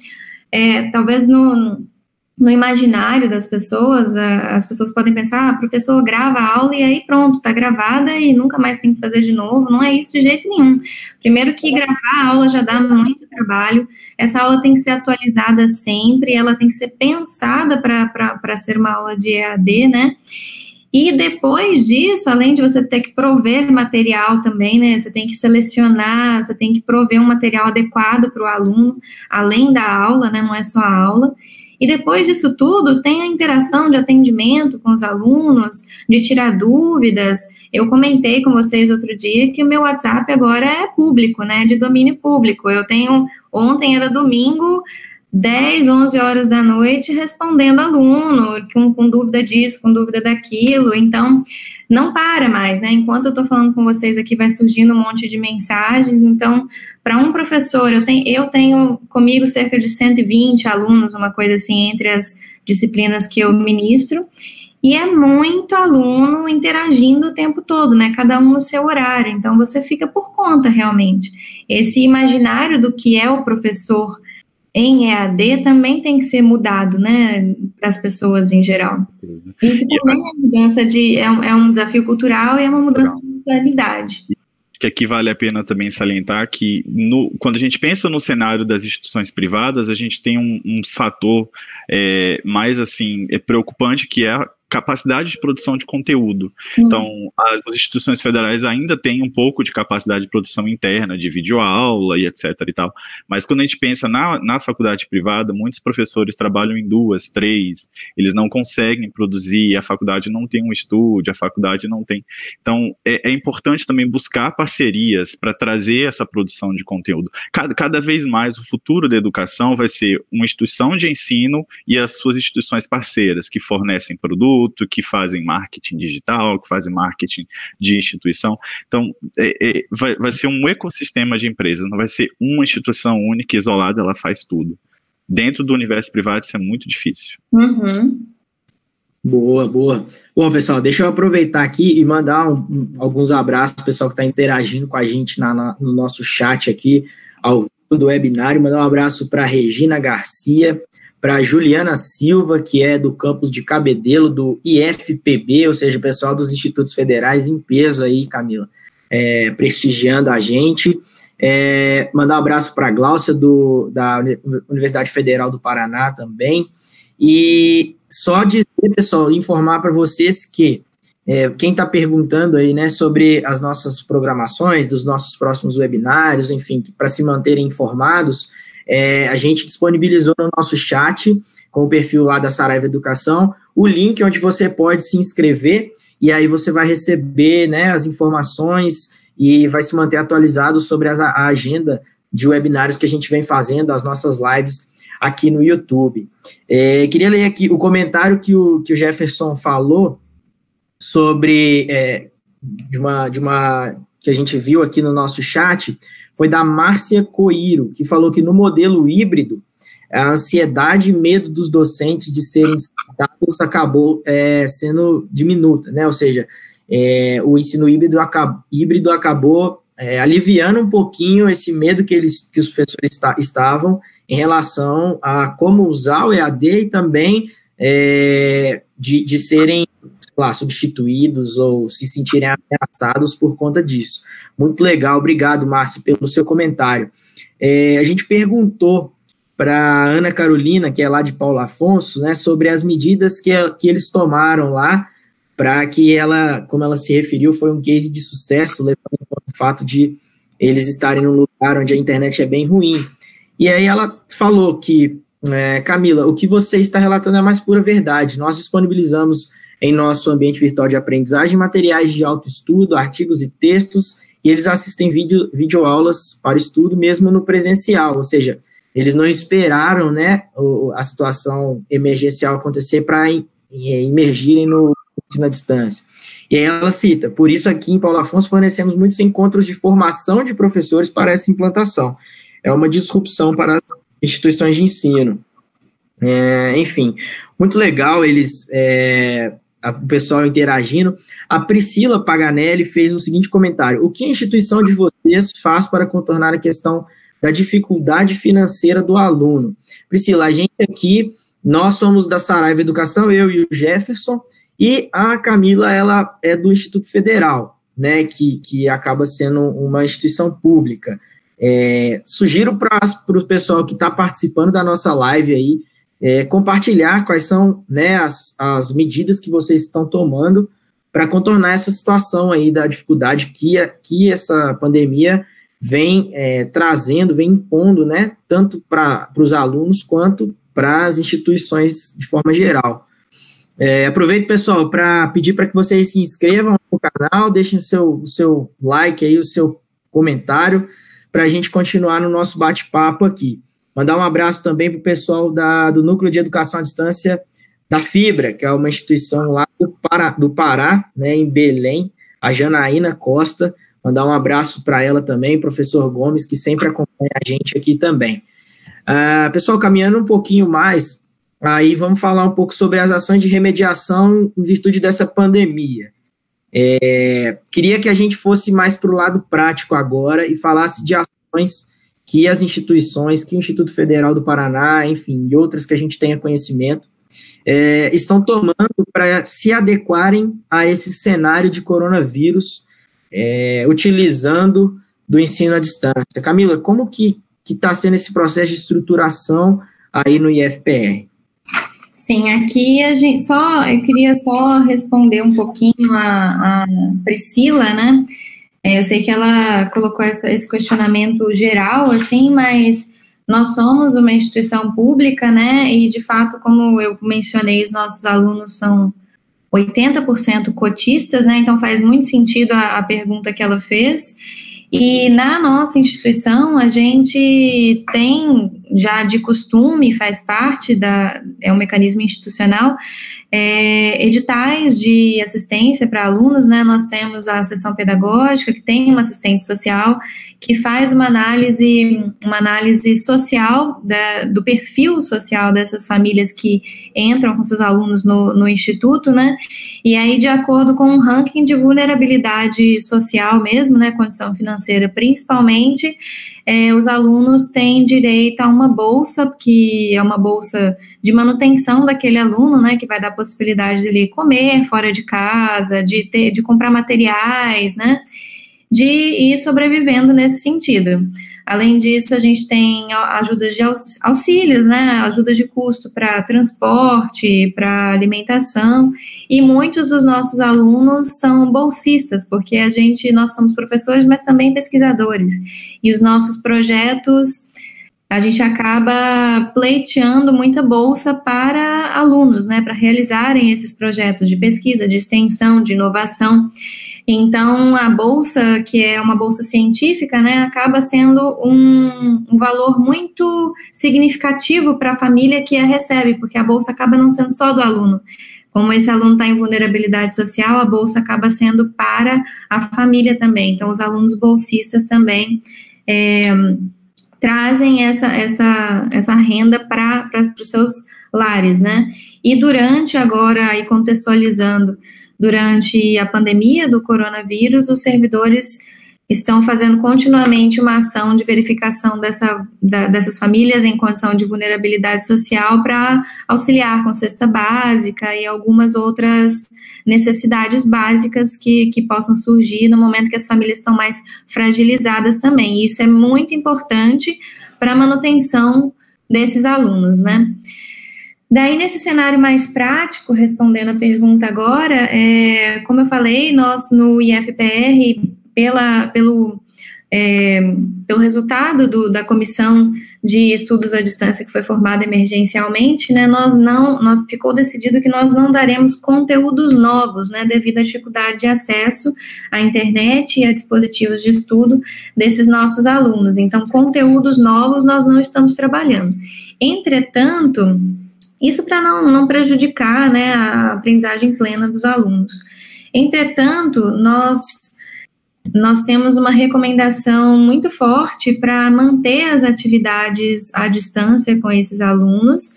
é talvez no, no imaginário das pessoas, as pessoas podem pensar, ah, professor grava a aula e aí pronto, está gravada e nunca mais tem que fazer de novo. Não é isso de jeito nenhum. Primeiro que gravar a aula já dá muito trabalho, essa aula tem que ser atualizada sempre, ela tem que ser pensada para ser uma aula de EAD, né? E depois disso, além de você ter que prover material também, né? Você tem que selecionar, você tem que prover um material adequado para o aluno, além da aula, né? Não é só a aula. E depois disso tudo, tem a interação de atendimento com os alunos, de tirar dúvidas. Eu comentei com vocês outro dia que o meu WhatsApp agora é público, né, de domínio público. Eu tenho, ontem era domingo, 10, 11 horas da noite respondendo aluno, com, com dúvida disso, com dúvida daquilo. Então, não para mais, né? Enquanto eu estou falando com vocês aqui, vai surgindo um monte de mensagens. Então, para um professor, eu tenho, eu tenho comigo cerca de 120 alunos, uma coisa assim, entre as disciplinas que eu ministro. E é muito aluno interagindo o tempo todo, né? Cada um no seu horário. Então, você fica por conta, realmente. Esse imaginário do que é o professor em EAD também tem que ser mudado, né, para as pessoas em geral. Isso também é mudança de é um, é um desafio cultural e é uma mudança Legal. de mentalidade. Que aqui vale a pena também salientar que no, quando a gente pensa no cenário das instituições privadas, a gente tem um, um fator é, mais assim é preocupante que é capacidade de produção de conteúdo. Uhum. Então, as instituições federais ainda têm um pouco de capacidade de produção interna, de videoaula e etc e tal. Mas quando a gente pensa na, na faculdade privada, muitos professores trabalham em duas, três, eles não conseguem produzir, a faculdade não tem um estúdio, a faculdade não tem. Então, é, é importante também buscar parcerias para trazer essa produção de conteúdo. Cada, cada vez mais o futuro da educação vai ser uma instituição de ensino e as suas instituições parceiras que fornecem produtos, produto, que fazem marketing digital, que fazem marketing de instituição. Então, é, é, vai, vai ser um ecossistema de empresas, não vai ser uma instituição única, isolada, ela faz tudo. Dentro do universo privado, isso é muito difícil. Uhum. Boa, boa. Bom, pessoal, deixa eu aproveitar aqui e mandar um, um, alguns abraços para o pessoal que está interagindo com a gente na, na, no nosso chat aqui, ao vivo do webinário. Mandar um abraço para Regina Garcia, para Juliana Silva, que é do campus de Cabedelo, do IFPB, ou seja, pessoal dos institutos federais em peso aí, Camila, é, prestigiando a gente. É, mandar um abraço para a Gláucia, do, da Universidade Federal do Paraná também. E só dizer, pessoal, informar para vocês que é, quem está perguntando aí, né, sobre as nossas programações, dos nossos próximos webinários, enfim, para se manterem informados, é, a gente disponibilizou no nosso chat, com o perfil lá da Saraiva Educação, o link onde você pode se inscrever e aí você vai receber né, as informações e vai se manter atualizado sobre a, a agenda de webinários que a gente vem fazendo, as nossas lives aqui no YouTube. É, queria ler aqui o comentário que o, que o Jefferson falou sobre é, de, uma, de uma que a gente viu aqui no nosso chat, foi da Márcia Coiro, que falou que no modelo híbrido, a ansiedade e medo dos docentes de serem descartados acabou é, sendo diminuta, né? Ou seja, é, o ensino híbrido, acab híbrido acabou é, aliviando um pouquinho esse medo que, eles, que os professores estavam em relação a como usar o EAD e também é, de, de serem lá, substituídos ou se sentirem ameaçados por conta disso. Muito legal, obrigado, Márcio, pelo seu comentário. É, a gente perguntou para Ana Carolina, que é lá de Paulo Afonso, né, sobre as medidas que, que eles tomaram lá para que ela, como ela se referiu, foi um case de sucesso, levando o fato de eles estarem num lugar onde a internet é bem ruim. E aí ela falou que, é, Camila, o que você está relatando é a mais pura verdade. Nós disponibilizamos em nosso ambiente virtual de aprendizagem materiais de autoestudo, artigos e textos, e eles assistem vídeo, videoaulas para estudo mesmo no presencial, ou seja, eles não esperaram né, a situação emergencial acontecer para imergirem no ensino à distância. E aí ela cita, por isso aqui em Paulo Afonso fornecemos muitos encontros de formação de professores para essa implantação. É uma disrupção para as instituições de ensino. É, enfim, muito legal eles é, o pessoal interagindo. A Priscila Paganelli fez o seguinte comentário: O que a instituição de vocês faz para contornar a questão da dificuldade financeira do aluno? Priscila, a gente aqui, nós somos da Saraiva Educação, eu e o Jefferson, e a Camila, ela é do Instituto Federal, né, que, que acaba sendo uma instituição pública. É, sugiro para o pessoal que está participando da nossa live aí, é, compartilhar quais são né, as, as medidas que vocês estão tomando para contornar essa situação aí da dificuldade que, a, que essa pandemia vem é, trazendo, vem impondo, né, tanto para os alunos quanto para as instituições de forma geral. É, aproveito, pessoal, para pedir para que vocês se inscrevam no canal, deixem o seu, o seu like aí, o seu comentário, para a gente continuar no nosso bate-papo aqui. Mandar um abraço também para o pessoal da, do Núcleo de Educação à Distância da Fibra, que é uma instituição lá do Pará, do Pará né, em Belém, a Janaína Costa. Mandar um abraço para ela também, professor Gomes, que sempre acompanha a gente aqui também. Uh, pessoal, caminhando um pouquinho mais, aí vamos falar um pouco sobre as ações de remediação em virtude dessa pandemia. É, queria que a gente fosse mais para o lado prático agora e falasse de ações que as instituições, que o Instituto Federal do Paraná, enfim, e outras que a gente tenha conhecimento, é, estão tomando para se adequarem a esse cenário de coronavírus, é, utilizando do ensino à distância. Camila, como que está sendo esse processo de estruturação aí no IFPR? Sim, aqui a gente só eu queria só responder um pouquinho a, a Priscila, né? É, eu sei que ela colocou essa, esse questionamento geral, assim, mas nós somos uma instituição pública, né? E de fato, como eu mencionei, os nossos alunos são 80% cotistas, né? Então faz muito sentido a, a pergunta que ela fez. E na nossa instituição, a gente tem já de costume, faz parte da, é um mecanismo institucional, é, editais de assistência para alunos, né? Nós temos a sessão pedagógica, que tem uma assistente social, que faz uma análise, uma análise social da, do perfil social dessas famílias que entram com seus alunos no, no instituto, né? E aí, de acordo com um ranking de vulnerabilidade social mesmo, né? Condição financeira principalmente, é, os alunos têm direito a uma bolsa, que é uma bolsa de manutenção daquele aluno, né, que vai dar a possibilidade de ele comer fora de casa, de ter, de comprar materiais, né, de ir sobrevivendo nesse sentido. Além disso, a gente tem ajudas de auxílios, né, ajudas de custo para transporte, para alimentação, e muitos dos nossos alunos são bolsistas, porque a gente, nós somos professores, mas também pesquisadores, e os nossos projetos a gente acaba pleiteando muita bolsa para alunos, né, para realizarem esses projetos de pesquisa, de extensão, de inovação. Então, a bolsa, que é uma bolsa científica, né, acaba sendo um, um valor muito significativo para a família que a recebe, porque a bolsa acaba não sendo só do aluno. Como esse aluno está em vulnerabilidade social, a bolsa acaba sendo para a família também. Então, os alunos bolsistas também é, trazem essa, essa, essa renda para os seus lares, né? E durante agora, aí contextualizando, durante a pandemia do coronavírus, os servidores estão fazendo continuamente uma ação de verificação dessa, da, dessas famílias em condição de vulnerabilidade social para auxiliar com cesta básica e algumas outras necessidades básicas que, que possam surgir no momento que as famílias estão mais fragilizadas também. E isso é muito importante para a manutenção desses alunos, né? Daí, nesse cenário mais prático, respondendo a pergunta agora, é, como eu falei, nós no IFPR, pela, pelo, é, pelo resultado do, da comissão de estudos à distância que foi formada emergencialmente, né, nós não, nós, ficou decidido que nós não daremos conteúdos novos, né, devido à dificuldade de acesso à internet e a dispositivos de estudo desses nossos alunos. Então, conteúdos novos nós não estamos trabalhando. Entretanto, isso para não, não prejudicar né, a aprendizagem plena dos alunos. Entretanto, nós, nós temos uma recomendação muito forte para manter as atividades à distância com esses alunos,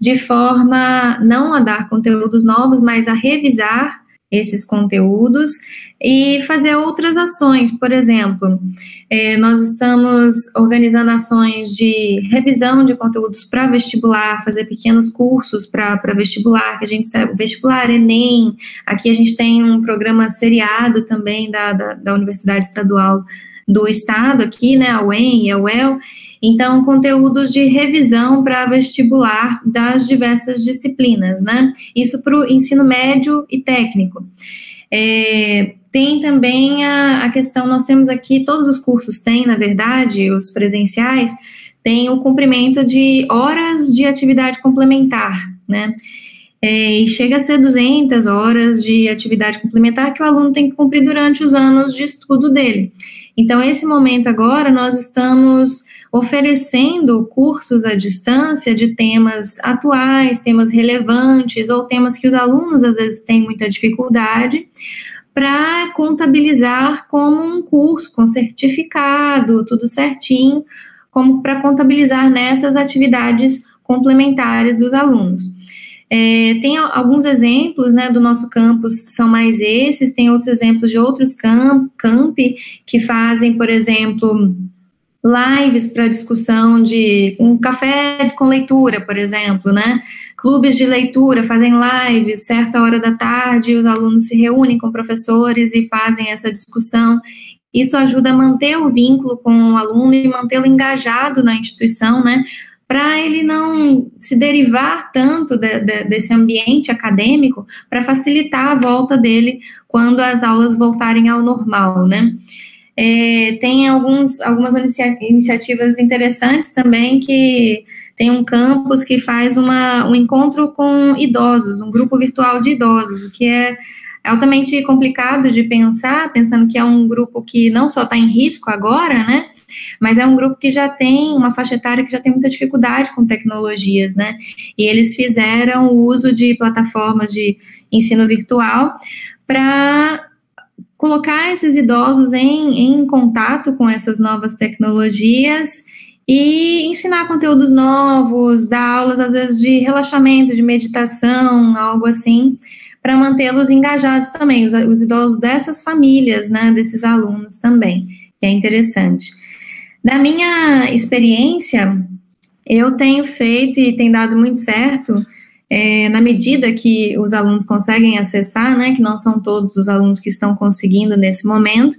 de forma não a dar conteúdos novos, mas a revisar esses conteúdos e fazer outras ações. Por exemplo, é, nós estamos organizando ações de revisão de conteúdos para vestibular, fazer pequenos cursos para vestibular, que a gente sabe, vestibular, Enem. Aqui a gente tem um programa seriado também da, da, da Universidade Estadual do Estado, aqui, né, a UEM e a UEL. Então, conteúdos de revisão para vestibular das diversas disciplinas, né? Isso para o ensino médio e técnico. É, tem também a, a, questão, nós temos aqui, todos os cursos têm, na verdade, os presenciais, tem o cumprimento de horas de atividade complementar, né? É, e chega a ser 200 horas de atividade complementar que o aluno tem que cumprir durante os anos de estudo dele. Então, esse momento agora, nós estamos oferecendo cursos à distância de temas atuais, temas relevantes ou temas que os alunos às vezes têm muita dificuldade, para contabilizar como um curso com certificado, tudo certinho, como para contabilizar nessas atividades complementares dos alunos. É, tem alguns exemplos né, do nosso campus são mais esses, tem outros exemplos de outros camp, campi que fazem, por exemplo, lives para discussão de um café com leitura, por exemplo, né? Clubes de leitura fazem lives, certa hora da tarde, os alunos se reúnem com professores e fazem essa discussão. Isso ajuda a manter o vínculo com o aluno e mantê-lo engajado na instituição, né? Para ele não se derivar tanto de, de, desse ambiente acadêmico, para facilitar a volta dele quando as aulas voltarem ao normal, né? É, tem alguns, algumas inicia iniciativas interessantes também que tem um campus que faz uma, um encontro com idosos, um grupo virtual de idosos, que é altamente complicado de pensar, pensando que é um grupo que não só está em risco agora, né? Mas é um grupo que já tem uma faixa etária que já tem muita dificuldade com tecnologias, né? E eles fizeram o uso de plataformas de ensino virtual para colocar esses idosos em, em contato com essas novas tecnologias e ensinar conteúdos novos, dar aulas às vezes de relaxamento, de meditação, algo assim, para mantê-los engajados também, os, os, idosos dessas famílias, né, desses alunos também, que é interessante. Da minha experiência, eu tenho feito e tem dado muito certo, é, na medida que os alunos conseguem acessar, né, que não são todos os alunos que estão conseguindo nesse momento,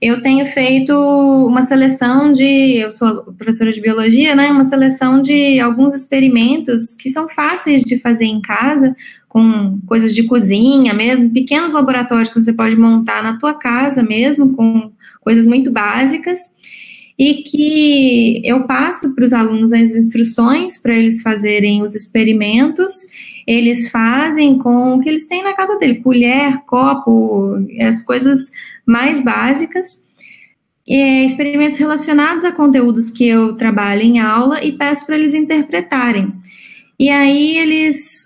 eu tenho feito uma seleção de, eu sou professora de biologia, né, uma seleção de alguns experimentos que são fáceis de fazer em casa, com coisas de cozinha mesmo, pequenos laboratórios que você pode montar na tua casa mesmo, com coisas muito básicas, e que eu passo para os alunos as instruções para eles fazerem os experimentos, eles fazem com o que eles têm na casa dele, colher, copo, as coisas mais básicas, é, experimentos relacionados a conteúdos que eu trabalho em aula e peço para eles interpretarem. E aí eles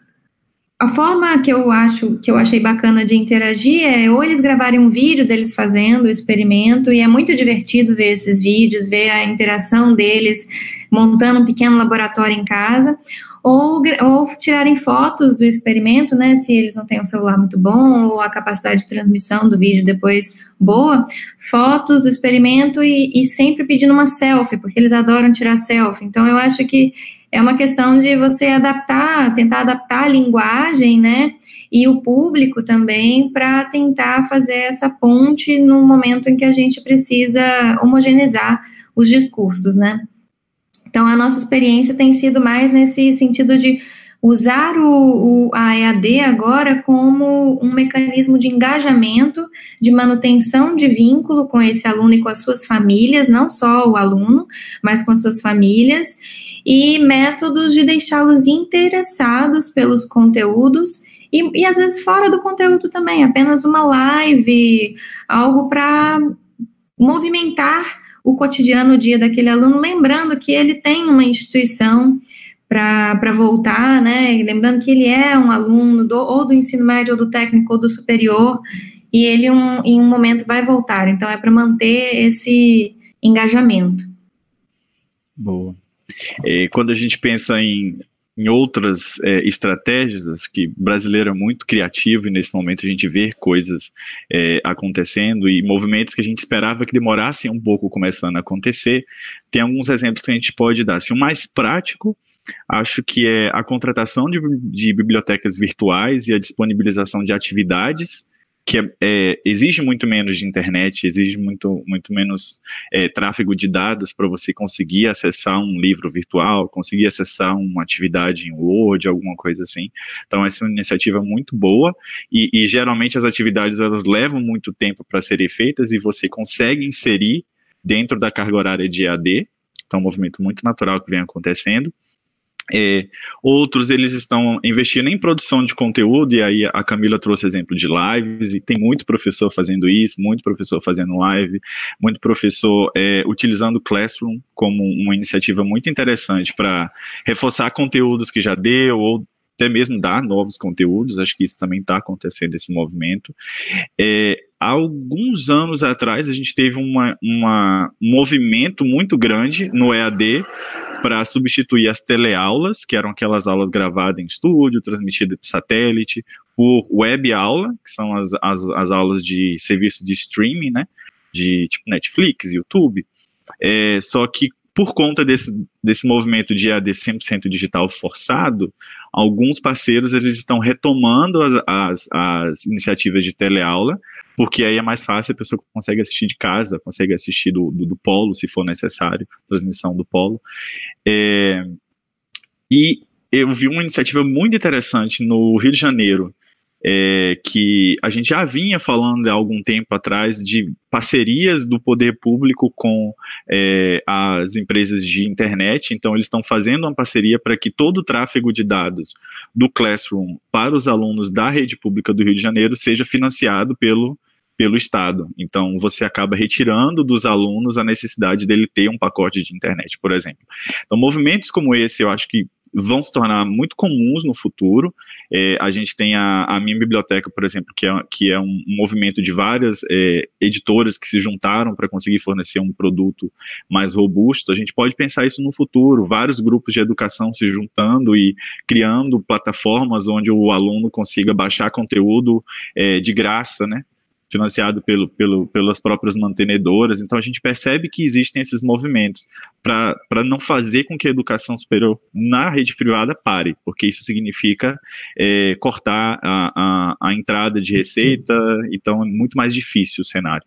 a forma que eu acho que eu achei bacana de interagir é ou eles gravarem um vídeo deles fazendo o experimento e é muito divertido ver esses vídeos, ver a interação deles montando um pequeno laboratório em casa, ou, ou tirarem fotos do experimento, né? Se eles não têm um celular muito bom ou a capacidade de transmissão do vídeo depois boa, fotos do experimento e, e sempre pedindo uma selfie, porque eles adoram tirar selfie. Então eu acho que é uma questão de você adaptar, tentar adaptar a linguagem, né? E o público também para tentar fazer essa ponte no momento em que a gente precisa homogeneizar os discursos, né? Então a nossa experiência tem sido mais nesse sentido de usar o, o, a EAD agora como um mecanismo de engajamento, de manutenção de vínculo com esse aluno e com as suas famílias, não só o aluno, mas com as suas famílias, e métodos de deixá-los interessados pelos conteúdos e, e, às vezes fora do conteúdo também, apenas uma live, algo para movimentar o cotidiano, o dia daquele aluno, lembrando que ele tem uma instituição para voltar, né? Lembrando que ele é um aluno do, ou do ensino médio, ou do técnico, ou do superior, e ele um, em um momento vai voltar. Então, é para manter esse engajamento. Boa. E quando a gente pensa em, em outras é, estratégias, que brasileiro é muito criativo e nesse momento a gente vê coisas é, acontecendo e movimentos que a gente esperava que demorassem um pouco começando a acontecer, tem alguns exemplos que a gente pode dar. Assim, o mais prático acho que é a contratação de, de, bibliotecas virtuais e a disponibilização de atividades que é, é, exige muito menos de internet, exige muito, muito menos é, tráfego de dados para você conseguir acessar um livro virtual, conseguir acessar uma atividade em Word, alguma coisa assim. Então, essa é uma iniciativa muito boa e, e geralmente as atividades elas levam muito tempo para serem feitas e você consegue inserir dentro da carga horária de EAD. Então, é um movimento muito natural que vem acontecendo. É, outros eles estão investindo em produção de conteúdo, e aí a Camila trouxe exemplo de lives, e tem muito professor fazendo isso, muito professor fazendo live, muito professor é, utilizando o Classroom como uma iniciativa muito interessante para reforçar conteúdos que já deu, ou até mesmo dar novos conteúdos, acho que isso também está acontecendo, esse movimento. É, alguns anos atrás, a gente teve uma, uma, um movimento muito grande no EAD para substituir as teleaulas, que eram aquelas aulas gravadas em estúdio, transmitidas por satélite, por web aula, que são as, as, as aulas de serviço de streaming, né, de tipo Netflix, YouTube, é, só que por conta desse, desse movimento de AD 100% digital forçado, alguns parceiros eles estão retomando as, as, as, iniciativas de teleaula, porque aí é mais fácil, a pessoa consegue assistir de casa, consegue assistir do, do, do polo, se for necessário, transmissão do polo. É, e eu vi uma iniciativa muito interessante no Rio de Janeiro, é, que a gente já vinha falando há algum tempo atrás de parcerias do poder público com é, as empresas de internet. Então, eles estão fazendo uma parceria para que todo o tráfego de dados do Classroom para os alunos da rede pública do Rio de Janeiro seja financiado pelo pelo Estado. Então, você acaba retirando dos alunos a necessidade dele ter um pacote de internet, por exemplo. Então, movimentos como esse, eu acho que vão se tornar muito comuns no futuro. É, a gente tem a, a, minha biblioteca, por exemplo, que é, que é um, movimento de várias é, editoras que se juntaram para conseguir fornecer um produto mais robusto. A gente pode pensar isso no futuro, vários grupos de educação se juntando e criando plataformas onde o aluno consiga baixar conteúdo é, de graça, né? Financiado pelo, pelo, pelas próprias mantenedoras. Então a gente percebe que existem esses movimentos para não fazer com que a educação superior na rede privada pare, porque isso significa é, cortar a, a, a entrada de receita, então é muito mais difícil o cenário.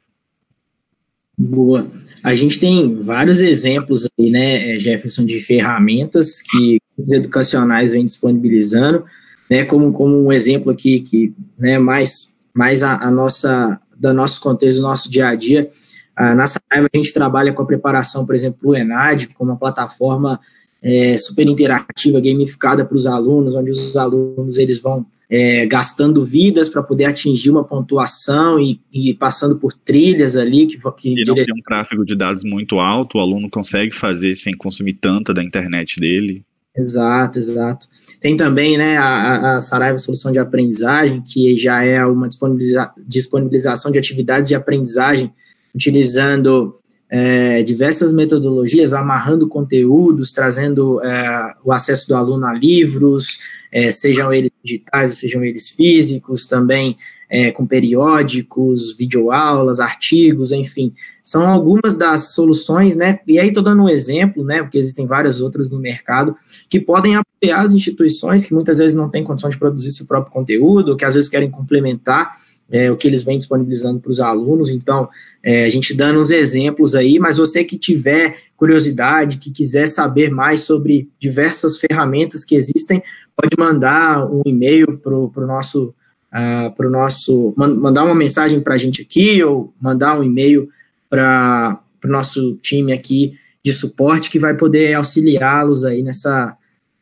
Boa. A gente tem vários exemplos aí, né, Jefferson, de ferramentas que os educacionais vêm disponibilizando, né, como, como um exemplo aqui que, né, mais mais a, a nossa, do nosso contexto, do nosso dia a dia. Ah, na Saraiva a gente trabalha com a preparação, por exemplo, do ENAD, como uma plataforma é, super interativa, gamificada para os alunos, onde os alunos eles vão é, gastando vidas para poder atingir uma pontuação e, e, passando por trilhas ali que, que e não tem um tráfego de dados muito alto, o aluno consegue fazer sem consumir tanta da internet dele. Exato, exato. Tem também né, a, a Saraiva Solução de Aprendizagem, que já é uma disponibiliza disponibilização de atividades de aprendizagem utilizando é, diversas metodologias, amarrando conteúdos, trazendo é, o acesso do aluno a livros, é, sejam eles digitais, sejam eles físicos, também é, com periódicos, videoaulas, artigos, enfim, são algumas das soluções, né? E aí estou dando um exemplo, né? Porque existem várias outras no mercado que podem apoiar as instituições que muitas vezes não têm condição de produzir seu próprio conteúdo, que às vezes querem complementar é, o que eles vêm disponibilizando para os alunos. Então, é, a gente dando uns exemplos aí, mas você que tiver curiosidade, que quiser saber mais sobre diversas ferramentas que existem, pode mandar um e-mail para o nosso uh, ah, para o nosso. mandar uma mensagem para a gente aqui ou mandar um e-mail para o nosso time aqui de suporte que vai poder auxiliá-los aí nessa,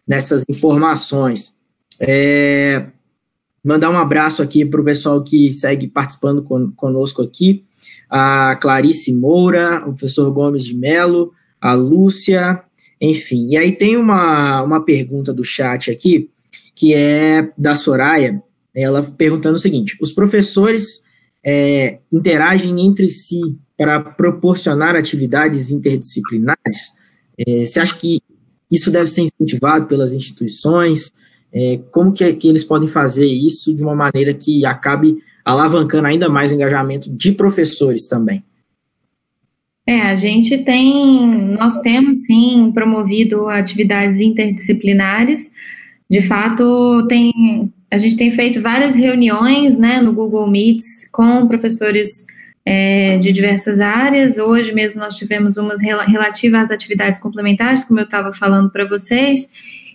nessas informações. É, mandar um abraço aqui para o pessoal que segue participando con, conosco aqui, a Clarice Moura, o professor Gomes de Melo, a Lúcia, enfim. E aí tem uma, uma pergunta do chat aqui, que é da Soraya, ela perguntando o seguinte: os professores é, interagem entre si para proporcionar atividades interdisciplinares? É, você acha que isso deve ser incentivado pelas instituições? É, como que, que eles podem fazer isso de uma maneira que acabe alavancando ainda mais o engajamento de professores também? É, a gente tem, nós temos sim promovido atividades interdisciplinares. De fato, tem a gente tem feito várias reuniões né, no Google Meets com professores é, de diversas áreas. Hoje mesmo nós tivemos umas rel relativas às atividades complementares, como eu estava falando para vocês,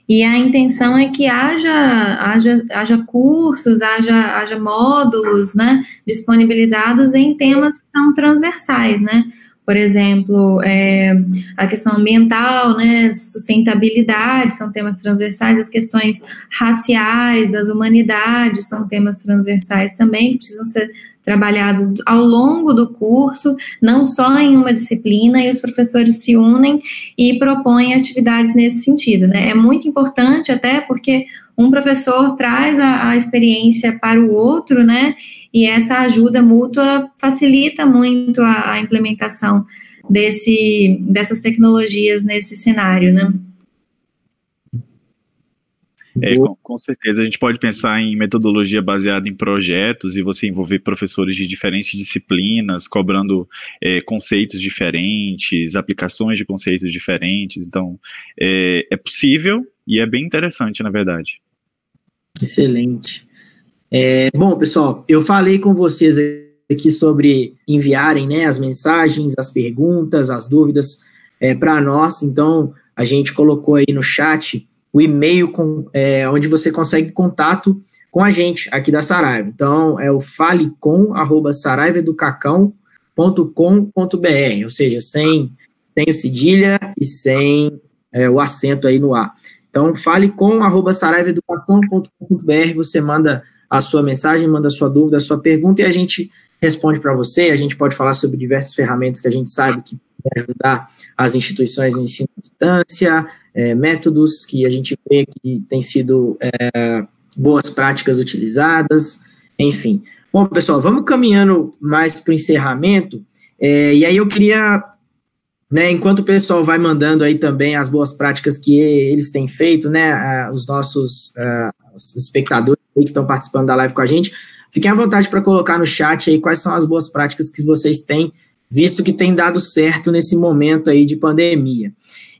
e a intenção é que haja, haja, haja cursos, haja, haja módulos né, disponibilizados em temas que são transversais, né? por exemplo, é, a questão ambiental, né, sustentabilidade são temas transversais, as questões raciais, das humanidades são temas transversais também, que precisam ser trabalhados ao longo do curso, não só em uma disciplina, e os professores se unem e propõem atividades nesse sentido. Né? É muito importante, até porque um professor traz a, a experiência para o outro, né? E essa ajuda mútua facilita muito a, a implementação desse, dessas tecnologias nesse cenário, né? É, com, com, certeza, a gente pode pensar em metodologia baseada em projetos e você envolver professores de diferentes disciplinas, cobrando é, conceitos diferentes, aplicações de conceitos diferentes. Então, é, é possível e é bem interessante, na verdade. Excelente. É, bom, pessoal, eu falei com vocês aqui sobre enviarem né, as mensagens, as perguntas, as dúvidas é, para nós. Então, a gente colocou aí no chat o e-mail com, é, onde você consegue contato com a gente aqui da Saraiva. Então, é o falecom.saraivaeducacão.com.br, ou seja, sem, sem o cedilha e sem é, o acento aí no A. Então, fale com você manda a sua mensagem, manda a sua dúvida, a sua pergunta e a gente responde para você. A gente pode falar sobre diversas ferramentas que a gente sabe que ajudar as instituições no ensino à distância, é, métodos que a gente vê que têm sido é, boas práticas utilizadas, enfim. Bom, pessoal, vamos caminhando mais para o encerramento. É, e aí eu queria, né, enquanto o pessoal vai mandando aí também as boas práticas que eles têm feito, né, os nossos os espectadores que estão participando da live com a gente, fiquem à vontade para colocar no chat aí quais são as boas práticas que vocês têm visto que tem dado certo nesse momento aí de pandemia.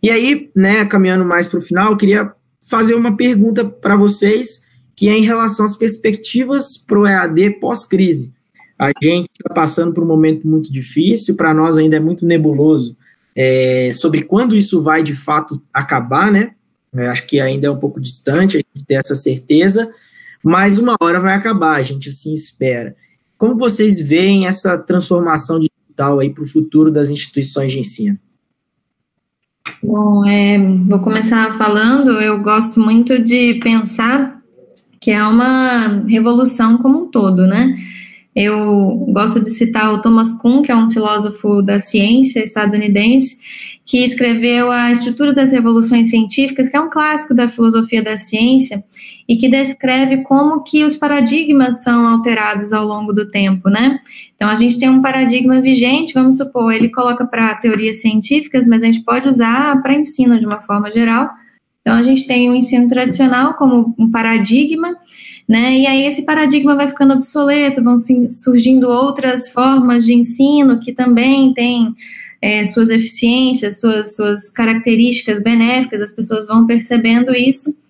E aí, né, caminhando mais para o final, eu queria fazer uma pergunta para vocês, que é em relação às perspectivas para o EAD pós-crise. A gente está passando por um momento muito difícil, para nós ainda é muito nebuloso é, sobre quando isso vai de fato acabar, né? Eu acho que ainda é um pouco distante a gente ter essa certeza, mas uma hora vai acabar, a gente assim espera. Como vocês veem essa transformação digital aí para o futuro das instituições de ensino? Bom, é, vou começar falando. Eu gosto muito de pensar que é uma revolução como um todo, né? Eu gosto de citar o Thomas Kuhn, que é um filósofo da ciência estadunidense, que escreveu A Estrutura das Revoluções Científicas, que é um clássico da filosofia da ciência e que descreve como que os paradigmas são alterados ao longo do tempo, né? Então a gente tem um paradigma vigente, vamos supor, ele coloca para teorias científicas, mas a gente pode usar para ensino de uma forma geral. Então a gente tem o ensino tradicional como um paradigma, né? E aí esse paradigma vai ficando obsoleto, vão surgindo outras formas de ensino que também têm é, suas eficiências, suas, suas características benéficas, as pessoas vão percebendo isso.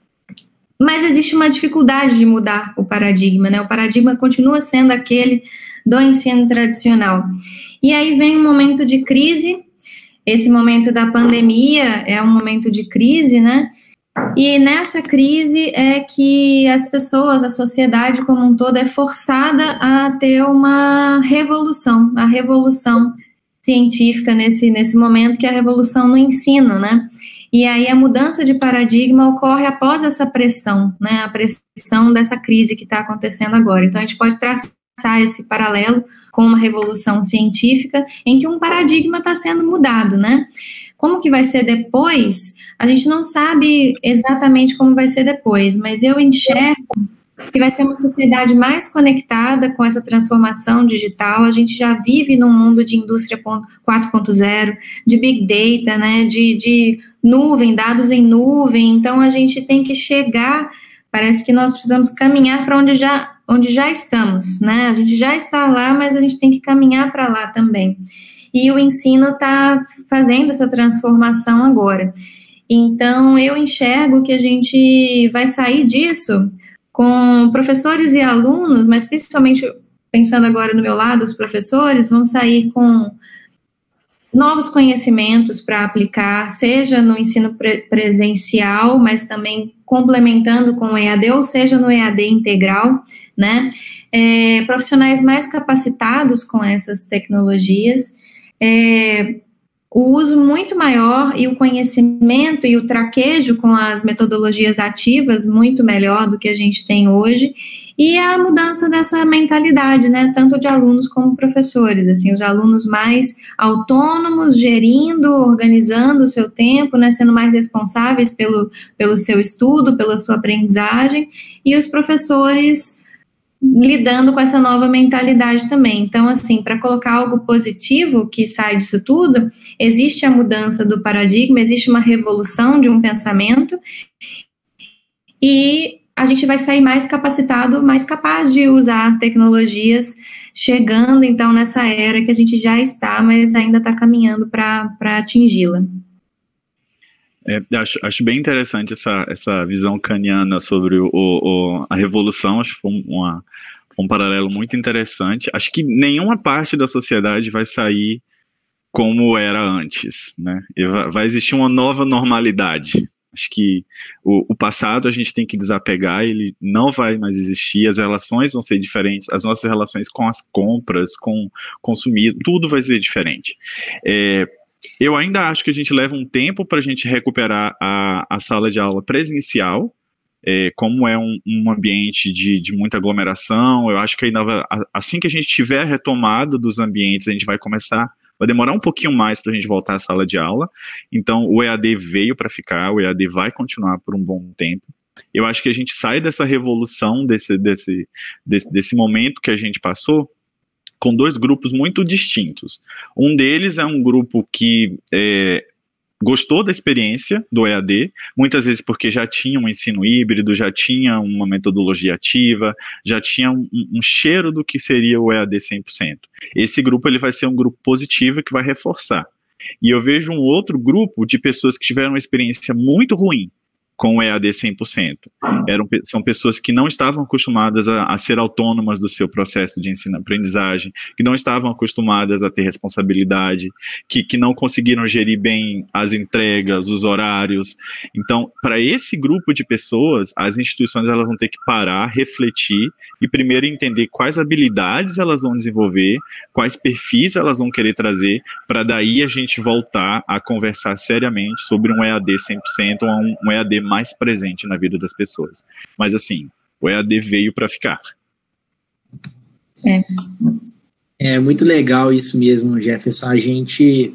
Mas existe uma dificuldade de mudar o paradigma, né? O paradigma continua sendo aquele do ensino tradicional. E aí vem um momento de crise, esse momento da pandemia é um momento de crise, né? E nessa crise é que as pessoas, a sociedade como um todo, é forçada a ter uma revolução, a revolução científica nesse, nesse momento, que é a revolução no ensino, né? E aí a mudança de paradigma ocorre após essa pressão, né? A pressão dessa crise que está acontecendo agora. Então a gente pode traçar esse paralelo com uma revolução científica em que um paradigma está sendo mudado, né? Como que vai ser depois? A gente não sabe exatamente como vai ser depois, mas eu enxergo que vai ser uma sociedade mais conectada com essa transformação digital. A gente já vive num mundo de indústria 4.0, de big data, né, de, de nuvem, dados em nuvem. Então a gente tem que chegar. Parece que nós precisamos caminhar para onde já, onde já estamos, né? A gente já está lá, mas a gente tem que caminhar para lá também. E o ensino está fazendo essa transformação agora. Então, eu enxergo que a gente vai sair disso com professores e alunos, mas principalmente pensando agora no meu lado, os professores vão sair com novos conhecimentos para aplicar, seja no ensino pre presencial, mas também complementando com o EAD, ou seja, no EAD integral, né? É, profissionais mais capacitados com essas tecnologias é, o uso muito maior e o conhecimento e o traquejo com as metodologias ativas muito melhor do que a gente tem hoje. E a mudança dessa mentalidade, né, tanto de alunos como professores, assim, os alunos mais autônomos, gerindo, organizando o seu tempo, né, sendo mais responsáveis pelo, pelo seu estudo, pela sua aprendizagem, e os professores lidando com essa nova mentalidade também. Então, assim, para colocar algo positivo que sai disso tudo, existe a mudança do paradigma, existe uma revolução de um pensamento e a gente vai sair mais capacitado, mais capaz de usar tecnologias, chegando então nessa era que a gente já está, mas ainda está caminhando para atingi-la. É, acho, acho bem interessante essa, essa visão caniana sobre o, o, a revolução, acho que foi uma, um paralelo muito interessante. Acho que nenhuma parte da sociedade vai sair como era antes, né? Vai existir uma nova normalidade. Acho que o, o, passado a gente tem que desapegar, ele não vai mais existir, as relações vão ser diferentes, as nossas relações com as compras, com consumismo, tudo vai ser diferente. É, eu ainda acho que a gente leva um tempo para a gente recuperar a, a sala de aula presencial, é, como é um, um ambiente de, de, muita aglomeração, eu acho que ainda vai, assim que a gente tiver a retomada dos ambientes, a gente vai começar, vai demorar um pouquinho mais para a gente voltar à sala de aula. Então, o EAD veio para ficar, o EAD vai continuar por um bom tempo. Eu acho que a gente sai dessa revolução, desse, desse, desse, desse momento que a gente passou, com dois grupos muito distintos. Um deles é um grupo que é, gostou da experiência do EAD, muitas vezes porque já tinha um ensino híbrido, já tinha uma metodologia ativa, já tinha um, um, cheiro do que seria o EAD 100%. Esse grupo ele vai ser um grupo positivo que vai reforçar. E eu vejo um outro grupo de pessoas que tiveram uma experiência muito ruim com o EAD 100%. Eram, são pessoas que não estavam acostumadas a, a ser autônomas do seu processo de ensino-aprendizagem, que não estavam acostumadas a ter responsabilidade, que, que não conseguiram gerir bem as entregas, os horários. Então, para esse grupo de pessoas, as instituições elas vão ter que parar, refletir e primeiro entender quais habilidades elas vão desenvolver, quais perfis elas vão querer trazer, para daí a gente voltar a conversar seriamente sobre um EAD 100% ou um, um EAD mais presente na vida das pessoas. Mas assim, o EAD veio para ficar. É. É muito legal isso mesmo, Jefferson. A gente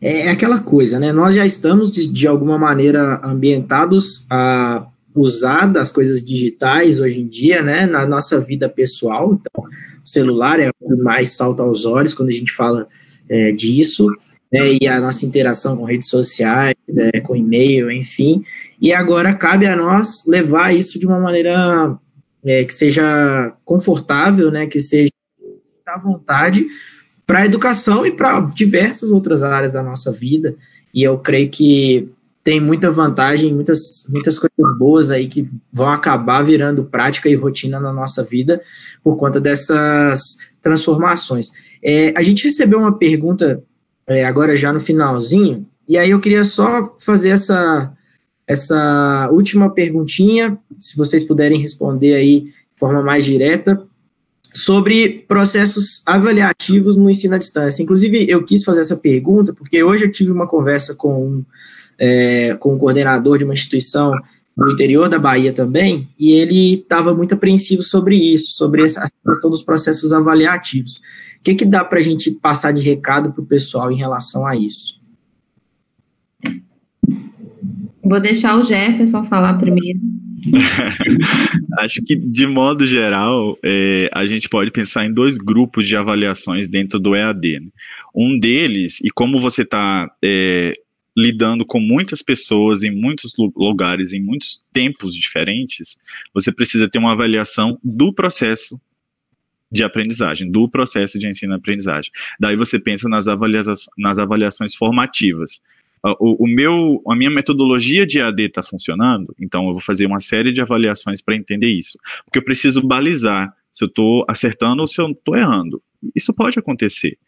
é, é aquela coisa, né? Nós já estamos de, de alguma maneira ambientados a usar das coisas digitais hoje em dia, né, na nossa vida pessoal. Então, o celular é o que mais salta aos olhos quando a gente fala é, disso né, e a nossa interação com redes sociais, é, com e-mail, enfim. E agora cabe a nós levar isso de uma maneira é, que seja confortável, né, que seja à vontade para a educação e para diversas outras áreas da nossa vida. E eu creio que tem muita vantagem, muitas, muitas coisas boas aí que vão acabar virando prática e rotina na nossa vida por conta dessas transformações. É, a gente recebeu uma pergunta é, agora já no finalzinho, e aí eu queria só fazer essa, essa última perguntinha, se vocês puderem responder aí de forma mais direta, sobre processos avaliativos no ensino à distância. Inclusive, eu quis fazer essa pergunta porque hoje eu tive uma conversa com, é, com um coordenador de uma instituição no interior da Bahia também, e ele estava muito apreensivo sobre isso, sobre essa questão dos processos avaliativos. O que, que dá para a gente passar de recado para o pessoal em relação a isso? Vou deixar o Jefferson falar primeiro. Acho que, de modo geral, é, a gente pode pensar em dois grupos de avaliações dentro do EAD. Né? Um deles, e como você está é, lidando com muitas pessoas em muitos lugares, em muitos tempos diferentes, você precisa ter uma avaliação do processo de aprendizagem, do processo de ensino-aprendizagem. Daí você pensa nas, avalia nas avaliações formativas. Ah, o, o, meu, a minha metodologia de AD está funcionando, então eu vou fazer uma série de avaliações para entender isso. Porque eu preciso balizar se eu estou acertando ou se eu estou errando. Isso pode acontecer.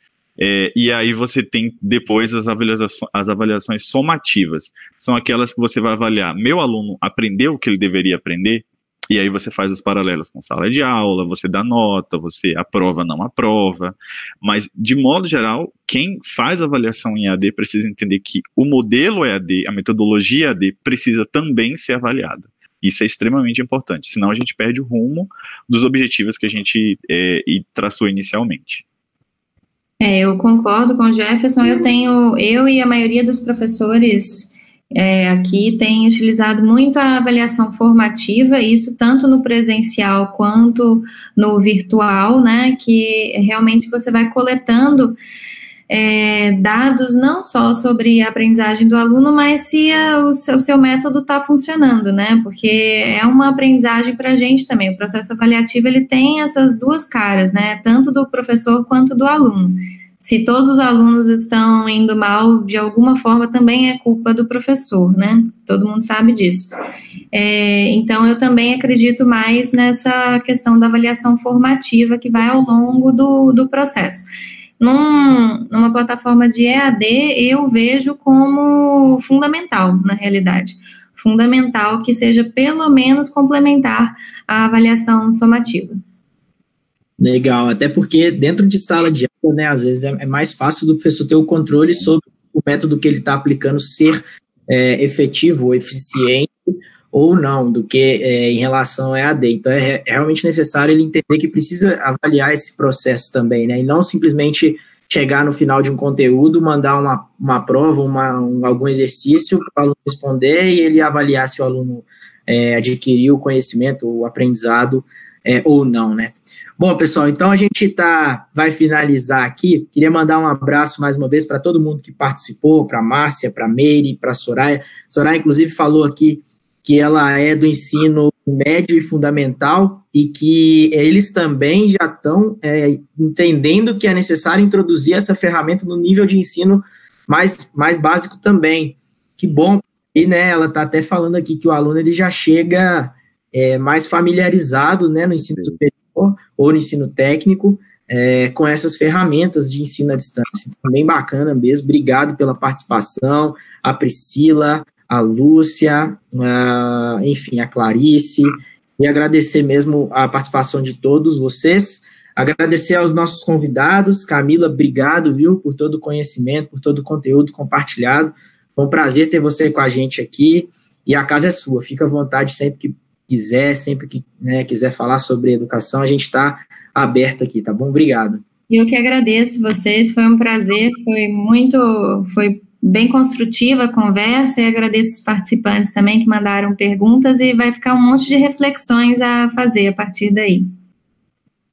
É, e aí você tem depois as avaliações, as avaliações somativas. São aquelas que você vai avaliar. Meu aluno aprendeu o que ele deveria aprender? E aí você faz os paralelos com sala de aula, você dá nota, você aprova, não aprova. Mas, de modo geral, quem faz avaliação em AD precisa entender que o modelo EAD, a metodologia EAD, precisa também ser avaliada. Isso é extremamente importante, senão a gente perde o rumo dos objetivos que a gente é, traçou inicialmente. É, eu concordo com o Jefferson. Eu tenho, eu e a maioria dos professores é, aqui tem utilizado muito a avaliação formativa, isso tanto no presencial quanto no virtual, né? Que realmente você vai coletando é, dados não só sobre a aprendizagem do aluno, mas se a, o, seu, o, seu, método está funcionando, né? Porque é uma aprendizagem para a gente também. O processo avaliativo ele tem essas duas caras, né? Tanto do professor quanto do aluno. Se todos os alunos estão indo mal, de alguma forma também é culpa do professor, né? Todo mundo sabe disso. É, então, eu também acredito mais nessa questão da avaliação formativa que vai ao longo do, do processo. Num, numa plataforma de EAD, eu vejo como fundamental, na realidade. Fundamental que seja pelo menos complementar a avaliação somativa. Legal, até porque dentro de sala de aula, né, às vezes é, é mais fácil do professor ter o controle sobre o método que ele está aplicando ser é, efetivo, eficiente ou não, do que é, em relação ao EAD. Então, é, é, realmente necessário ele entender que precisa avaliar esse processo também, né? E não simplesmente chegar no final de um conteúdo, mandar uma, uma prova, uma, um, algum exercício para o aluno responder e ele avaliar se o aluno é, adquiriu o conhecimento, o aprendizado é, ou não, né? Bom, pessoal, então a gente tá, vai finalizar aqui. Queria mandar um abraço mais uma vez para todo mundo que participou, para Márcia, para Meire, para Soraya. Soraya, inclusive, falou aqui que ela é do ensino médio e fundamental e que eles também já estão é, entendendo que é necessário introduzir essa ferramenta no nível de ensino mais, mais básico também. Que bom. E né, ela está até falando aqui que o aluno ele já chega é, mais familiarizado né, no ensino superior ou no ensino técnico é, com essas ferramentas de ensino à distância. Então, bem bacana mesmo. Obrigado pela participação, a Priscila, a Lúcia, a, enfim, a Clarice, e agradecer mesmo a participação de todos vocês. Agradecer aos nossos convidados. Camila, obrigado, viu, por todo o conhecimento, por todo o conteúdo compartilhado. Foi um prazer ter você com a gente aqui. E a casa é sua. Fica à vontade sempre que quiser, sempre que né, quiser falar sobre educação, a gente está aberto aqui, tá bom? Obrigado. Eu que agradeço vocês, foi um prazer, foi muito, foi bem construtiva a conversa e agradeço os participantes também que mandaram perguntas e vai ficar um monte de reflexões a fazer a partir daí.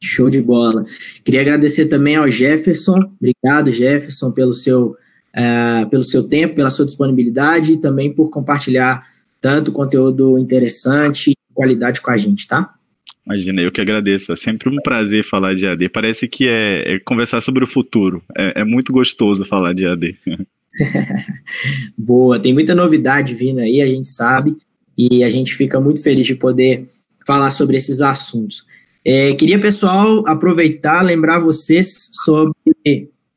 Show de bola. Queria agradecer também ao Jefferson. Obrigado, Jefferson, pelo seu, uh, pelo seu tempo, pela sua disponibilidade e também por compartilhar tanto conteúdo interessante e qualidade com a gente, tá? Imagina, eu que agradeço. É sempre um prazer falar de AD. Parece que é, é conversar sobre o futuro. É, é muito gostoso falar de AD. Boa, tem muita novidade vindo aí, a gente sabe, e a gente fica muito feliz de poder falar sobre esses assuntos. É, queria, pessoal, aproveitar, lembrar vocês sobre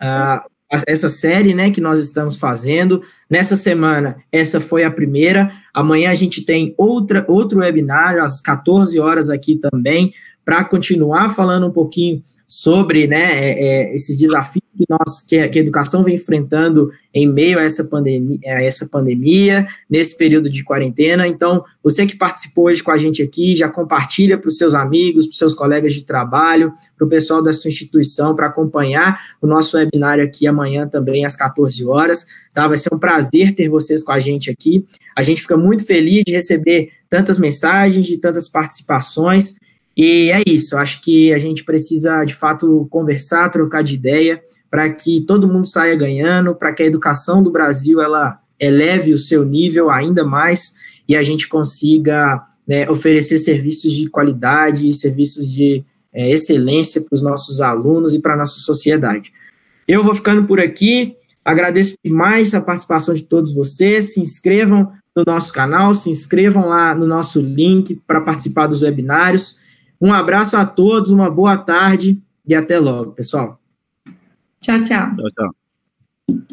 uh, essa série né, que nós estamos fazendo. Nessa semana, essa foi a primeira. Amanhã a gente tem outra, outro webinar, às 14 horas aqui também, para continuar falando um pouquinho sobre né, é, é, esses desafios que, nós, que, a, educação vem enfrentando em meio a essa, pandemia, a essa pandemia, nesse período de quarentena. Então, você que participou hoje com a gente aqui, já compartilha para os seus amigos, para os seus colegas de trabalho, para o pessoal da sua instituição, para acompanhar o nosso webinário aqui amanhã também às 14 horas. Tá? Vai ser um prazer ter vocês com a gente aqui. A gente fica muito feliz de receber tantas mensagens, de tantas participações. E é isso, acho que a gente precisa de fato conversar, trocar de ideia, para que todo mundo saia ganhando, para que a educação do Brasil ela eleve o seu nível ainda mais e a gente consiga né, oferecer serviços de qualidade, serviços de é, excelência para os nossos alunos e para a nossa sociedade. Eu vou ficando por aqui, agradeço demais a participação de todos vocês, se inscrevam no nosso canal, se inscrevam lá no nosso link para participar dos webinários um abraço a todos, uma boa tarde e até logo, pessoal. Tchau, tchau. Tchau, tchau.